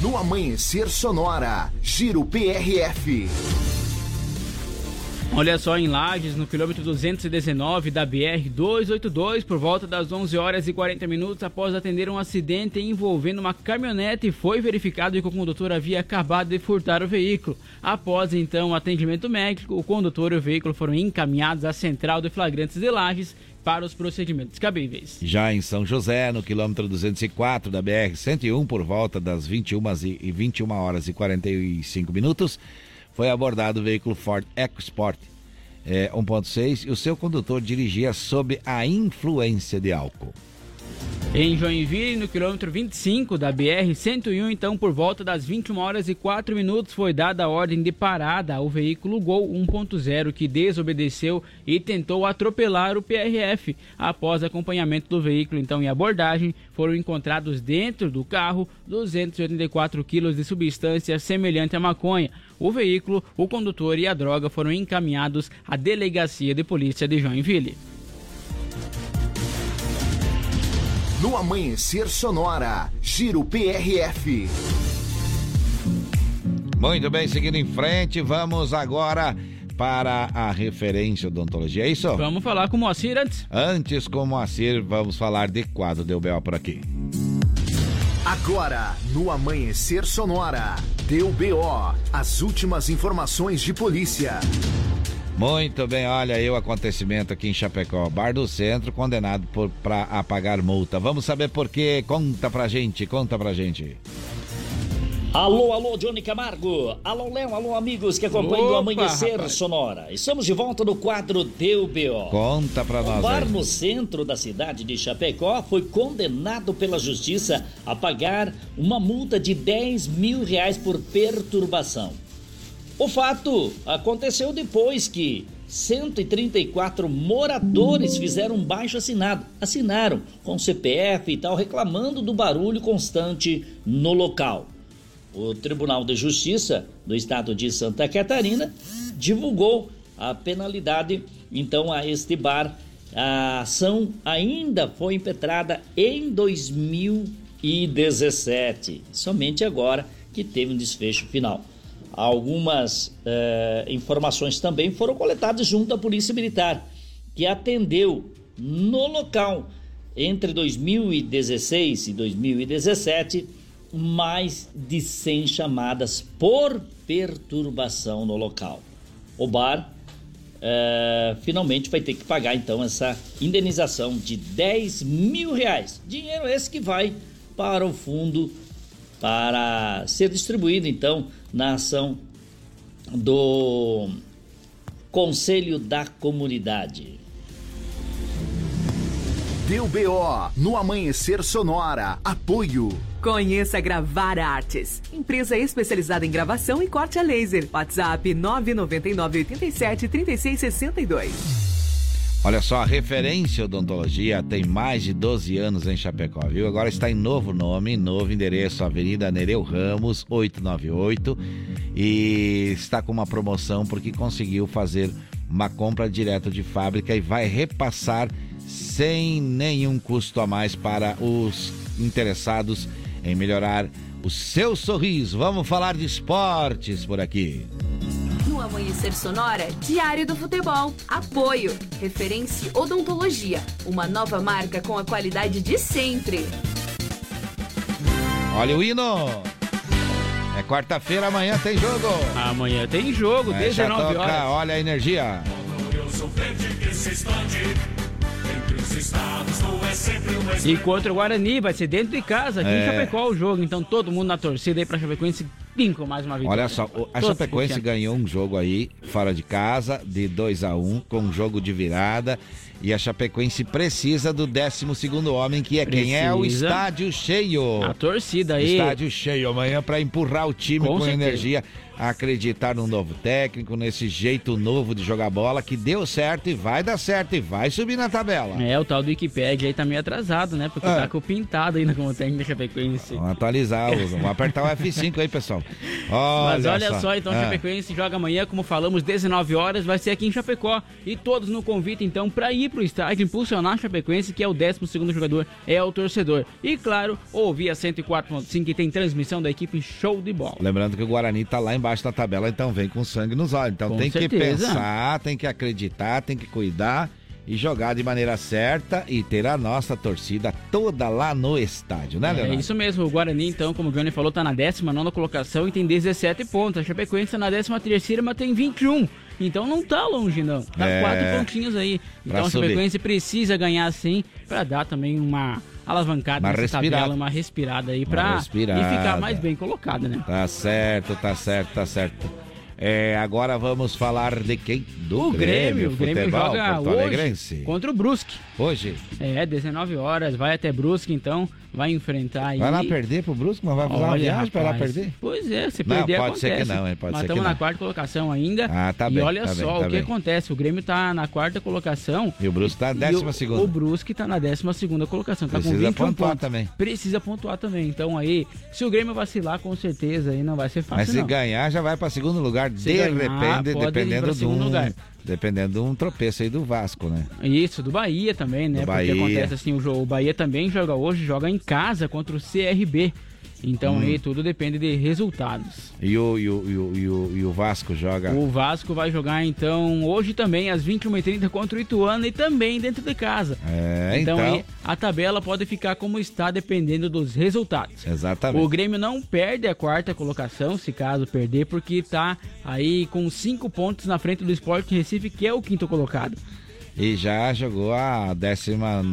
No Amanhecer Sonora, Giro PRF. Olha só, em Lages, no quilômetro 219 da BR-282, por volta das 11 horas e 40 minutos, após atender um acidente envolvendo uma caminhonete, foi verificado que o condutor havia acabado de furtar o veículo. Após, então, o atendimento médico, o condutor e o veículo foram encaminhados à Central de Flagrantes de Lages para os procedimentos cabíveis. Já em São José, no quilômetro 204 da BR-101, por volta das 21, e 21 horas e 45 minutos, foi abordado o veículo Ford EcoSport é, 1.6 e o seu condutor dirigia sob a influência de álcool. Em Joinville, no quilômetro 25 da BR-101, então por volta das 21 horas e 4 minutos, foi dada a ordem de parada ao veículo Gol 1.0 que desobedeceu e tentou atropelar o PRF. Após acompanhamento do veículo, então em abordagem, foram encontrados dentro do carro 284 quilos de substância semelhante à maconha. O veículo, o condutor e a droga foram encaminhados à delegacia de polícia de Joinville. No Amanhecer Sonora, Giro PRF. Muito bem, seguindo em frente, vamos agora para a referência odontologia, é isso? Vamos falar com o Moacir antes. Antes com o Moacir, vamos falar de quadro Deu B.O. por aqui. Agora, no Amanhecer Sonora, Deu B.O. As últimas informações de polícia. Muito bem, olha aí o acontecimento aqui em Chapecó. Bar do Centro condenado por, pra, a pagar multa. Vamos saber por quê? Conta pra gente, conta pra gente. Alô, alô, Johnny Camargo. Alô, Léo, alô, amigos que acompanham o Opa, Amanhecer rapaz. Sonora. Estamos de volta no quadro Deu B.O. Conta pra Um nós bar aí. no centro da cidade de Chapecó foi condenado pela justiça a pagar uma multa de 10 mil reais por perturbação. O fato aconteceu depois que 134 moradores fizeram um baixo assinado, assinaram com CPF e tal, reclamando do barulho constante no local. O Tribunal de Justiça do Estado de Santa Catarina divulgou a penalidade então a este bar. A ação ainda foi impetrada em 2017, somente agora que teve um desfecho final. Algumas eh, informações também foram coletadas junto à Polícia Militar, que atendeu no local entre 2016 e 2017 mais de 100 chamadas por perturbação no local. O bar eh, finalmente vai ter que pagar então essa indenização de 10 mil reais. Dinheiro esse que vai para o fundo para ser distribuído então na ação do Conselho da Comunidade. Deu BO no Amanhecer Sonora. Apoio. Conheça Gravar Artes, empresa especializada em gravação e corte a laser. WhatsApp 999 87 36 62. Olha só, a referência odontologia tem mais de 12 anos em Chapecó, viu? Agora está em novo nome, novo endereço, Avenida Nereu Ramos, 898. E está com uma promoção porque conseguiu fazer uma compra direto de fábrica e vai repassar sem nenhum custo a mais para os interessados em melhorar o seu sorriso. Vamos falar de esportes por aqui. No Amanhecer Sonora, Diário do Futebol. Apoio. Referência Odontologia. Uma nova marca com a qualidade de sempre. Olha o hino! É quarta-feira, amanhã tem jogo. Amanhã tem jogo, É, já 19 toca, horas. Olha a energia. Eu sou verde que se expande. E contra o Guarani, vai ser dentro de casa, aqui É. em Chapecó o jogo. Então todo mundo na torcida aí pra Chapecoense, pinco mais uma vitória. Olha só, a Todos Chapecoense ganhou um jogo aí, fora de casa, de 2 a 1 com um jogo de virada. E a Chapecoense precisa do 12 homem, que é quem? É o Precisa. estádio cheio. A torcida aí. Estádio cheio amanhã para empurrar o time Com com, certeza. Acreditar num novo técnico, nesse jeito novo de jogar bola que deu certo e vai dar certo e vai subir na tabela. É, o tal do Wikipedia aí tá meio atrasado, né? Porque É. tá com o pintado ainda como técnico da Chapecoense. Vamos atualizar, os- [LAUGHS] vamos apertar o F5 aí, pessoal. Mas olha só. só, então, Ah. Chapecoense joga amanhã, como falamos, 19 horas, vai ser aqui em Chapecó. E todos no convite, então, para ir pro estádio, impulsionar a Chapecoense, que é o 12 jogador, é o torcedor. E, claro, ouvir a 104.5, que tem transmissão da equipe Show de Bola. Lembrando que o Guarani tá lá embaixo da tabela, então vem com sangue nos olhos. Então Com tem que certeza. pensar, tem que acreditar, tem que cuidar e jogar de maneira certa e ter a nossa torcida toda lá no estádio, né, É Leonardo? isso mesmo, o Guarani, então, como o Johnny falou, tá na 19 colocação e tem 17 pontos. A Chapecoense tá na 13 mas tem 21. Então não tá longe, não. Tá É. quatro pontinhos aí. Então a subir. Chapecoense precisa ganhar sim pra dar também uma alavancada Uma nessa respirada. tabela, uma respirada aí e ficar mais bem colocada, né? Tá certo, tá certo, tá certo. É, agora vamos falar de quem? Do o Grêmio, o Grêmio futebol joga Porto hoje contra o Brusque. Hoje. É, 19 horas, vai até Brusque, então vai enfrentar aí. Vai lá perder pro Brusque, mas vai fazer uma viagem pra lá perder? Pois é, se Não, perder pode ser que acontece. não, hein, pode Mas estamos na não. quarta colocação ainda. Ah, tá e bem, olha tá só bem, o tá que bem. acontece. O Grêmio tá na quarta colocação. E o Brusque tá na e décima o- segunda. O Brusque tá na décima segunda colocação. Tá Precisa com 21 pontuar pontos. também. Precisa pontuar também. Então aí, se o Grêmio vacilar, com certeza aí não vai ser fácil Mas se não. ganhar, já vai pra segundo lugar, Se de ganhar, repente, dependendo pra de segundo lugar. Dependendo de um tropeço aí do Vasco, né? Isso, do Bahia também, né? Do Porque Bahia. acontece assim, o, jogo, o Bahia também joga hoje, joga em casa contra o CRB. Então Hum. aí tudo depende de resultados. E o, e o, e o, e o, e o Vasco joga. O Vasco vai jogar então hoje também às 21h30 contra o Ituano e também dentro de casa. É, então, então. aí a tabela pode ficar como está dependendo dos resultados. Exatamente. O Grêmio não perde a quarta colocação, se caso perder, porque está aí com cinco pontos na frente do Sport Recife, que é o quinto colocado. E já jogou a 19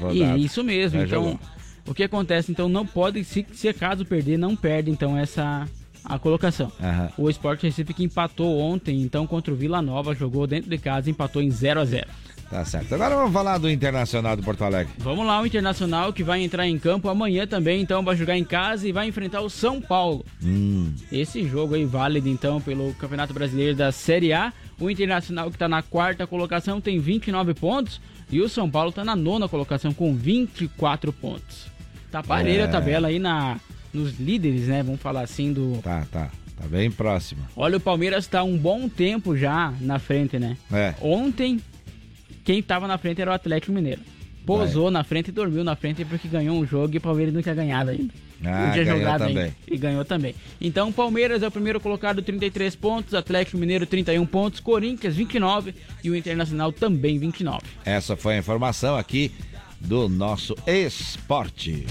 rodada. E isso mesmo. Já então, jogou. O que acontece? Então, não pode, se, se caso perder, não perde então essa a colocação. Aham. O Sport Recife que empatou ontem, então contra o Vila Nova, jogou dentro de casa, empatou em 0 a 0. Tá certo. Agora vamos falar do Internacional de Porto Alegre. Vamos lá, o Internacional que vai entrar em campo amanhã também, então vai jogar em casa e vai enfrentar o São Paulo. Hum. Esse jogo aí válido então pelo Campeonato Brasileiro da Série A. O Internacional que está na quarta colocação tem 29 pontos e o São Paulo está na nona colocação com 24 pontos. Tá parelha É. a tabela aí na nos líderes, né? Vamos falar assim do Tá, tá. Tá bem próximo. Olha, o Palmeiras está um bom tempo já na frente, né? É. Ontem, quem tava na frente era o Atlético Mineiro. Pousou na frente e dormiu na frente porque ganhou um jogo e o Palmeiras não tinha ganhado ainda. Ah, não tinha jogado também. ainda. E ganhou também. Então, o Palmeiras é o primeiro colocado, 33 pontos. Atlético Mineiro, 31 pontos. Corinthians, 29. E o Internacional também, 29. Essa foi a informação aqui do nosso esporte.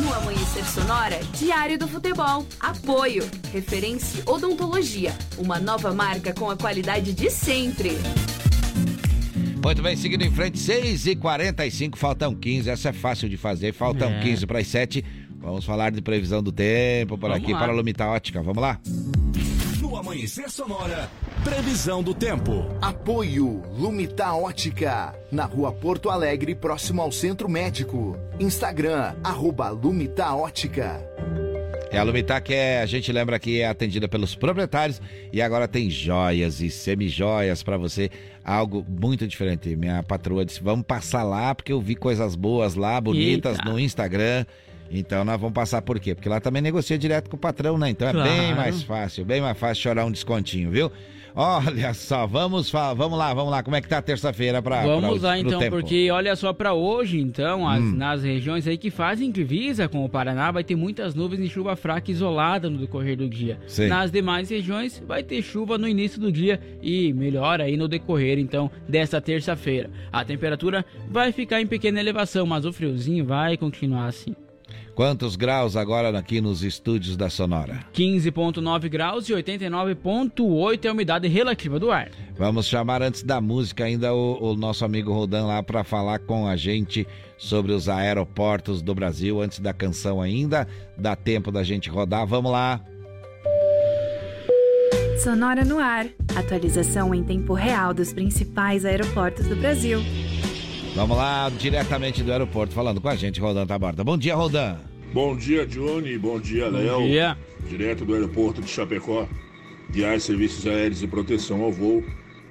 No Amanhecer Sonora, Diário do Futebol. Apoio. Referência Odontologia. Uma nova marca com a qualidade de sempre. Muito bem, seguindo em frente, 6 e 45 faltam 15. Essa é fácil de fazer, faltam É. 15 para as 7. Vamos falar de previsão do tempo por Vamos aqui lá. para a Lumita Ótica. Vamos lá? No Amanhecer Sonora, previsão do tempo. Apoio Lumita Ótica, na rua Porto Alegre, próximo ao Centro Médico. Instagram, arroba Lumita Ótica. É a Lumita que é, a gente lembra que é atendida pelos proprietários e agora tem joias e semijoias para você, algo muito diferente. Minha patroa disse: "Vamos passar lá porque eu vi coisas boas lá, bonitas Eita. no Instagram". Então nós vamos passar por quê? Porque lá também negocia direto com o patrão, né? Então é Claro. bem mais fácil, bem mais fácil chorar um descontinho, viu? Olha só, vamos vamos lá, vamos lá. Como é que tá a terça-feira para Vamos lá então, porque olha só pra hoje, então, as- Hum. nas regiões aí que fazem divisa com o Paraná, vai ter muitas nuvens de chuva fraca isolada no decorrer do dia. Sim. Nas demais regiões, vai ter chuva no início do dia e melhora aí no decorrer, então, desta terça-feira. A temperatura vai ficar em pequena elevação, mas o friozinho vai continuar assim. Quantos graus agora aqui nos estúdios da Sonora? 15,9 graus e 89,8 é a umidade relativa do ar. Vamos chamar antes da música ainda o, o nosso amigo Rodan lá para falar com a gente sobre os aeroportos do Brasil antes da canção ainda. Dá tempo da gente rodar. Vamos lá. Sonora no ar. Atualização em tempo real dos principais aeroportos do Brasil. Vamos lá, diretamente do aeroporto, falando com a gente, Rodan Taborda. Bom dia, Rodan. Bom dia, Johnny. Bom dia, Bom Léo. dia. Direto do aeroporto de Chapecó. Guiar serviços aéreos e proteção ao voo.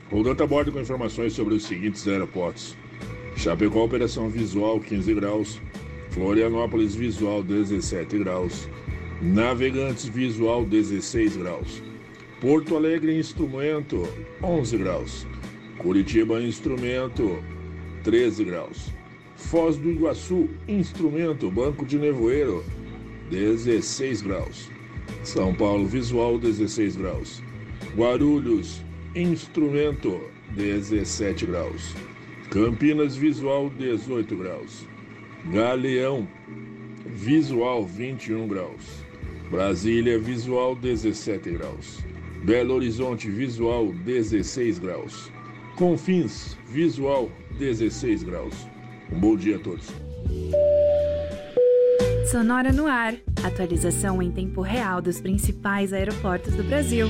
Rodando a bordo com informações sobre os seguintes aeroportos. Chapecó, operação visual 15 graus. Florianópolis, visual 17 graus. Navegantes Visual 16 graus. Porto Alegre Instrumento 11 graus. Curitiba Instrumento 13 graus. Foz do Iguaçu Instrumento Banco de Nevoeiro 16 graus. São Paulo Visual 16 graus. Guarulhos Instrumento 17 graus. Campinas Visual 18 graus. Galeão Visual 21 graus. Brasília Visual 17 graus. Belo Horizonte Visual 16 graus. Confins Visual 16 graus. Um bom dia a todos. Sonora no ar. Atualização em tempo real dos principais aeroportos do Brasil.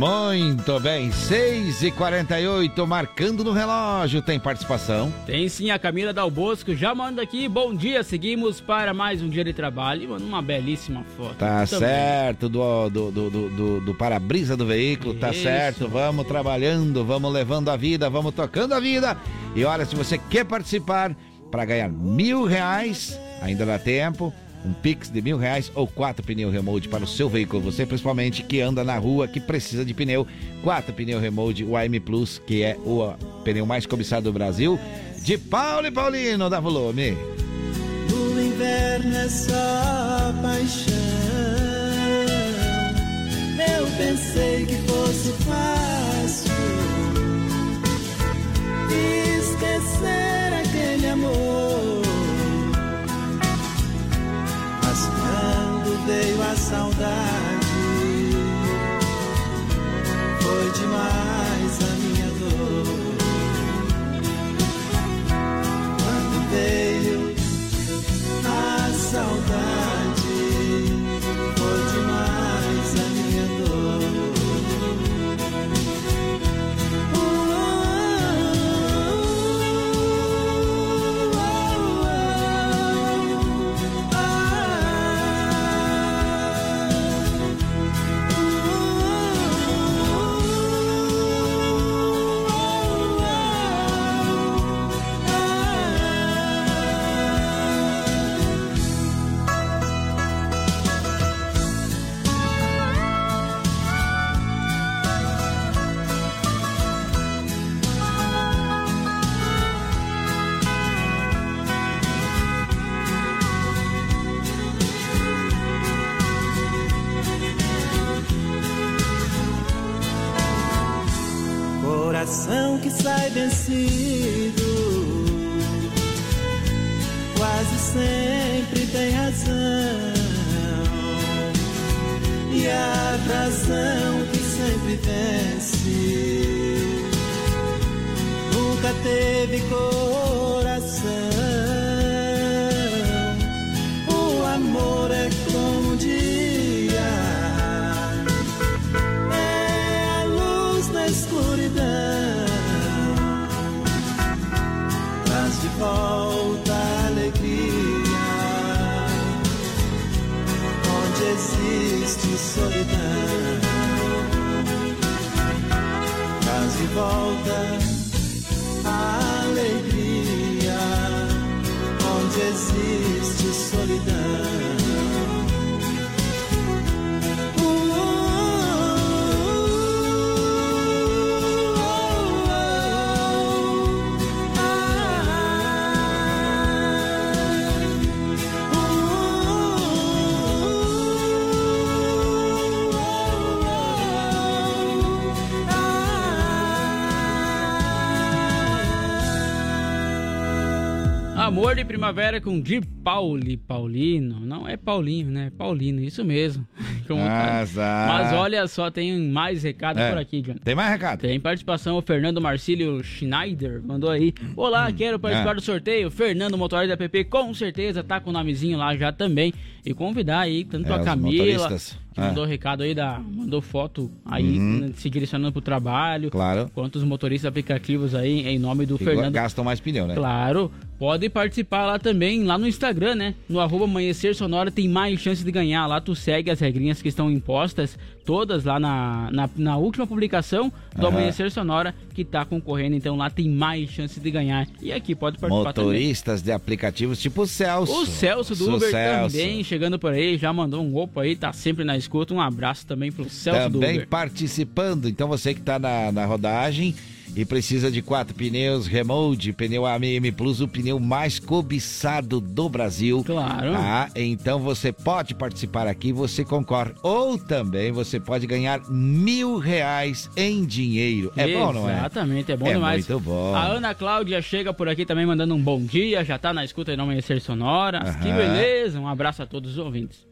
Muito bem, 6 e 48 marcando no relógio. Tem participação? Tem sim, a Camila Dal Bosco já manda aqui. Bom dia, seguimos para mais um dia de trabalho. E manda uma belíssima foto. Tá Também. certo, do, do, do, do, do- para-brisa do veículo, tá Isso. certo. Vamos trabalhando, vamos levando a vida, vamos tocando a vida. E olha, se você quer participar para ganhar mil reais, ainda dá tempo. Um Pix de mil reais ou quatro pneu remote para o seu veículo. Você, principalmente, que anda na rua, que precisa de pneu. Quatro pneu remote, o AM Plus, que é o pneu mais cobiçado do Brasil. De Paulo e Paulino, dá volume. O inverno é só paixão. Eu pensei que fosse fácil esquecer aquele amor. Quando veio a saudade, foi demais a minha dor. Quando veio a saudade Vencido, quase sempre tem razão. E a razão que sempre vence, nunca teve coração. Volta Amor de Primavera com Di Pauli, Paulino. Não é Paulinho, né? É Paulino, isso mesmo. [LAUGHS] Azar. Mas olha só, tem mais recado É. por aqui, John. Tem mais recado? Tem participação, o Fernando Marcílio Schneider mandou aí. Olá, quero participar É. do sorteio. Fernando, motorista da PP, com certeza tá com o nomezinho lá já também. E convidar aí tanto É, a Camila. Que mandou recado aí, da, mandou foto aí Uhum. né, se direcionando pro trabalho. Claro. Quantos motoristas aplicativos aí, em nome do Que Fernando. gastam mais pneu, né? Claro, pode participar lá também, lá no Instagram, né? No arroba Amanhecer Sonora tem mais chance de ganhar. Lá tu segue as regrinhas que estão impostas, todas lá na, na, na última publicação do Aham. Amanhecer Sonora, que tá concorrendo. Então lá tem mais chance de ganhar. E aqui pode participar também. Motoristas de aplicativos tipo o Celso. O Celso do Uber Celso. também chegando por aí, já mandou um opa aí, tá sempre na escuta. Um abraço também pro Celso do Também Uber. participando. Então você que está na, na rodagem e precisa de quatro pneus Remold, pneu AMM Plus, o pneu mais cobiçado do Brasil. Claro. Ah, então você pode participar aqui, você concorre. Ou também você pode ganhar mil reais em dinheiro. É bom, não é? Exatamente, é bom É demais. muito bom. A Ana Cláudia chega por aqui também mandando um bom dia, já tá na escuta aí no Amanhecer Sonora. Que beleza, um abraço a todos os ouvintes.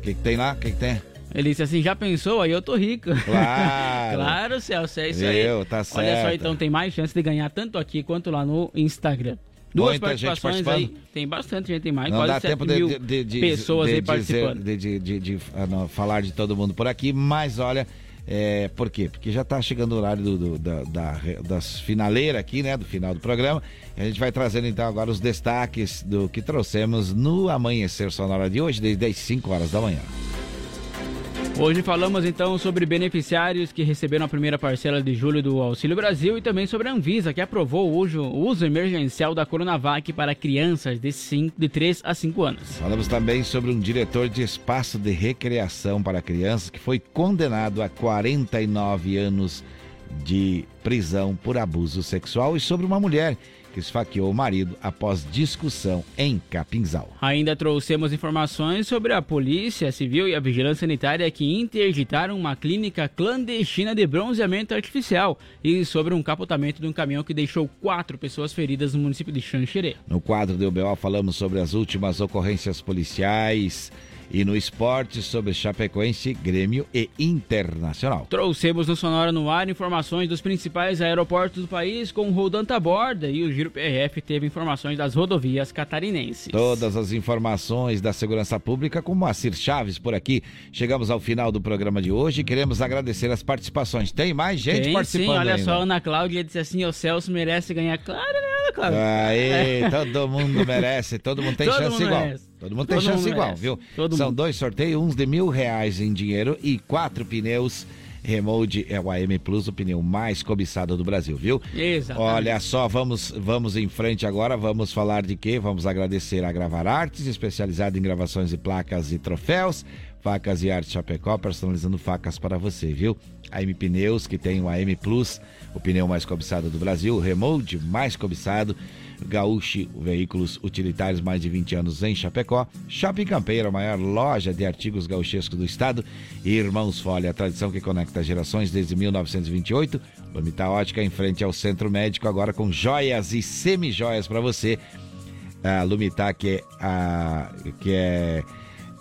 O que, que tem lá? O que, que tem? Ele disse assim, já pensou? Aí eu tô rico. [LAUGHS] Claro. claro, Celso, é isso aí. Viu? Tá Olha só, certo. então tem mais chance de ganhar tanto aqui quanto lá no Instagram. Duas Muita gente participações aí. Tem bastante gente, tem mais. Não quase dá 7 tempo de, mil de- de- de- pessoas aí dizer- participando. de, de- de- de, ah, não, falar de todo mundo por aqui, mas olha, é, por quê? Porque já está chegando o horário do, do- da, da, das finaleiras aqui, né? Do final do programa. E a gente vai trazendo então agora os destaques do que trouxemos no Amanhecer Sonora de hoje, desde as 5 horas da manhã. Hoje falamos então sobre beneficiários que receberam a primeira parcela de julho do Auxílio Brasil e também sobre a Anvisa, que aprovou o uso, o uso emergencial da Coronavac para crianças de, 5, de 3 a 5 anos. Falamos também sobre um diretor de espaço de recreação para crianças que foi condenado a 49 anos de prisão por abuso sexual e sobre uma mulher que esfaqueou o marido após discussão em Capinzal. Ainda trouxemos informações sobre a Polícia Civil e a Vigilância Sanitária que interditaram uma clínica clandestina de bronzeamento artificial e sobre um capotamento de um caminhão que deixou quatro pessoas feridas no município de Xanxerê. No quadro do UBO falamos sobre as últimas ocorrências policiais e no esporte sobre Chapecoense, Grêmio e Internacional. Trouxemos no Sonora no Ar informações dos principais aeroportos do país com o Rodan Taborda e o Giro PRF teve informações das rodovias catarinenses. Todas as informações da segurança pública com Moacir Chaves por aqui. Chegamos ao final do programa de hoje queremos agradecer as participações. Tem mais gente Tem, participando sim, olha ainda. só, Ana Cláudia disse assim, o Celso merece ganhar. Claro, né, Ana Cláudia? Aí, [LAUGHS] todo mundo merece, todo mundo tem Todo chance mundo igual. merece. Todo mundo tem Todo chance igual, merece. viu? Todo São mundo. dois sorteios, uns de mil reais em dinheiro e quatro pneus. Remold é o AM Plus, o pneu mais cobiçado do Brasil, viu? Exatamente. Olha só, vamos, vamos em frente agora, vamos falar de quê? Vamos agradecer a Gravar Artes, especializada em gravações de placas e troféus. Facas e Arte Chapecó, personalizando facas para você, viu? A M Pneus, que tem o AM Plus, o pneu mais cobiçado do Brasil, o Remold mais cobiçado. Gaúcho Veículos Utilitários, mais de 20 anos em Chapecó. Shopping Campeiro, a maior loja de artigos gauchescos do estado. E Irmãos Folha, a tradição que conecta gerações desde 1928. Lomita Ótica em frente ao Centro Médico, agora com joias e semi-joias para você. A Lumitá, que é, a, que é,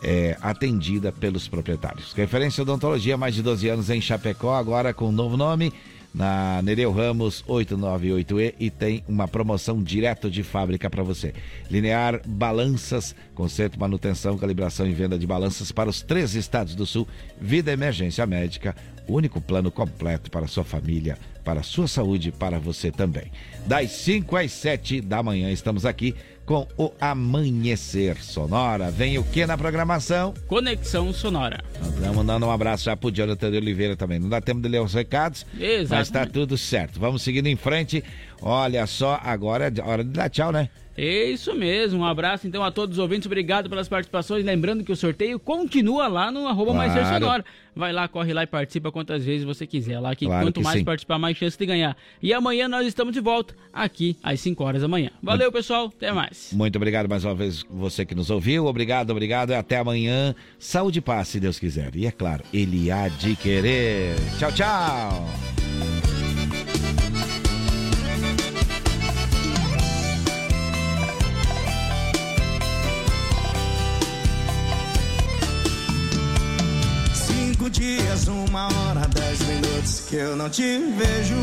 é atendida pelos proprietários. Referência odontologia, mais de 12 anos em Chapecó, agora com um novo nome na Nereu Ramos 898E e tem uma promoção direto de fábrica para você. Linear Balanças, conserto, manutenção, calibração e venda de balanças para os três estados do sul. Vida Emergência Médica, único plano completo para sua família, para sua saúde, para você também. Das 5 às 7 da manhã estamos aqui com o Amanhecer Sonora. Vem o que na programação? Conexão Sonora. Estamos mandando um abraço já pro Jonathan de Oliveira também. Não dá tempo de ler os recados, Exatamente. mas tá tudo certo. Vamos seguindo em frente. Olha só, agora é hora de dar tchau, né? É isso mesmo, um abraço então a todos os ouvintes, obrigado pelas participações. Lembrando que o sorteio continua lá no arroba mais Claro. sonora. Vai lá, corre lá e participa quantas vezes você quiser. Lá que Claro quanto que mais sim. participar, mais chance de ganhar. E amanhã nós estamos de volta aqui às 5 horas da manhã. Valeu, pessoal, até mais. Muito obrigado mais uma vez você que nos ouviu. Obrigado, obrigado. E até amanhã. Saúde e paz, se Deus quiser. E é claro, Ele há de querer. Tchau, tchau. Cinco dias, uma hora, dez minutos que eu não te vejo.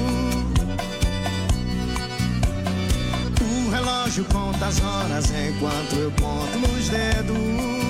O relógio conta as horas enquanto eu conto nos dedos.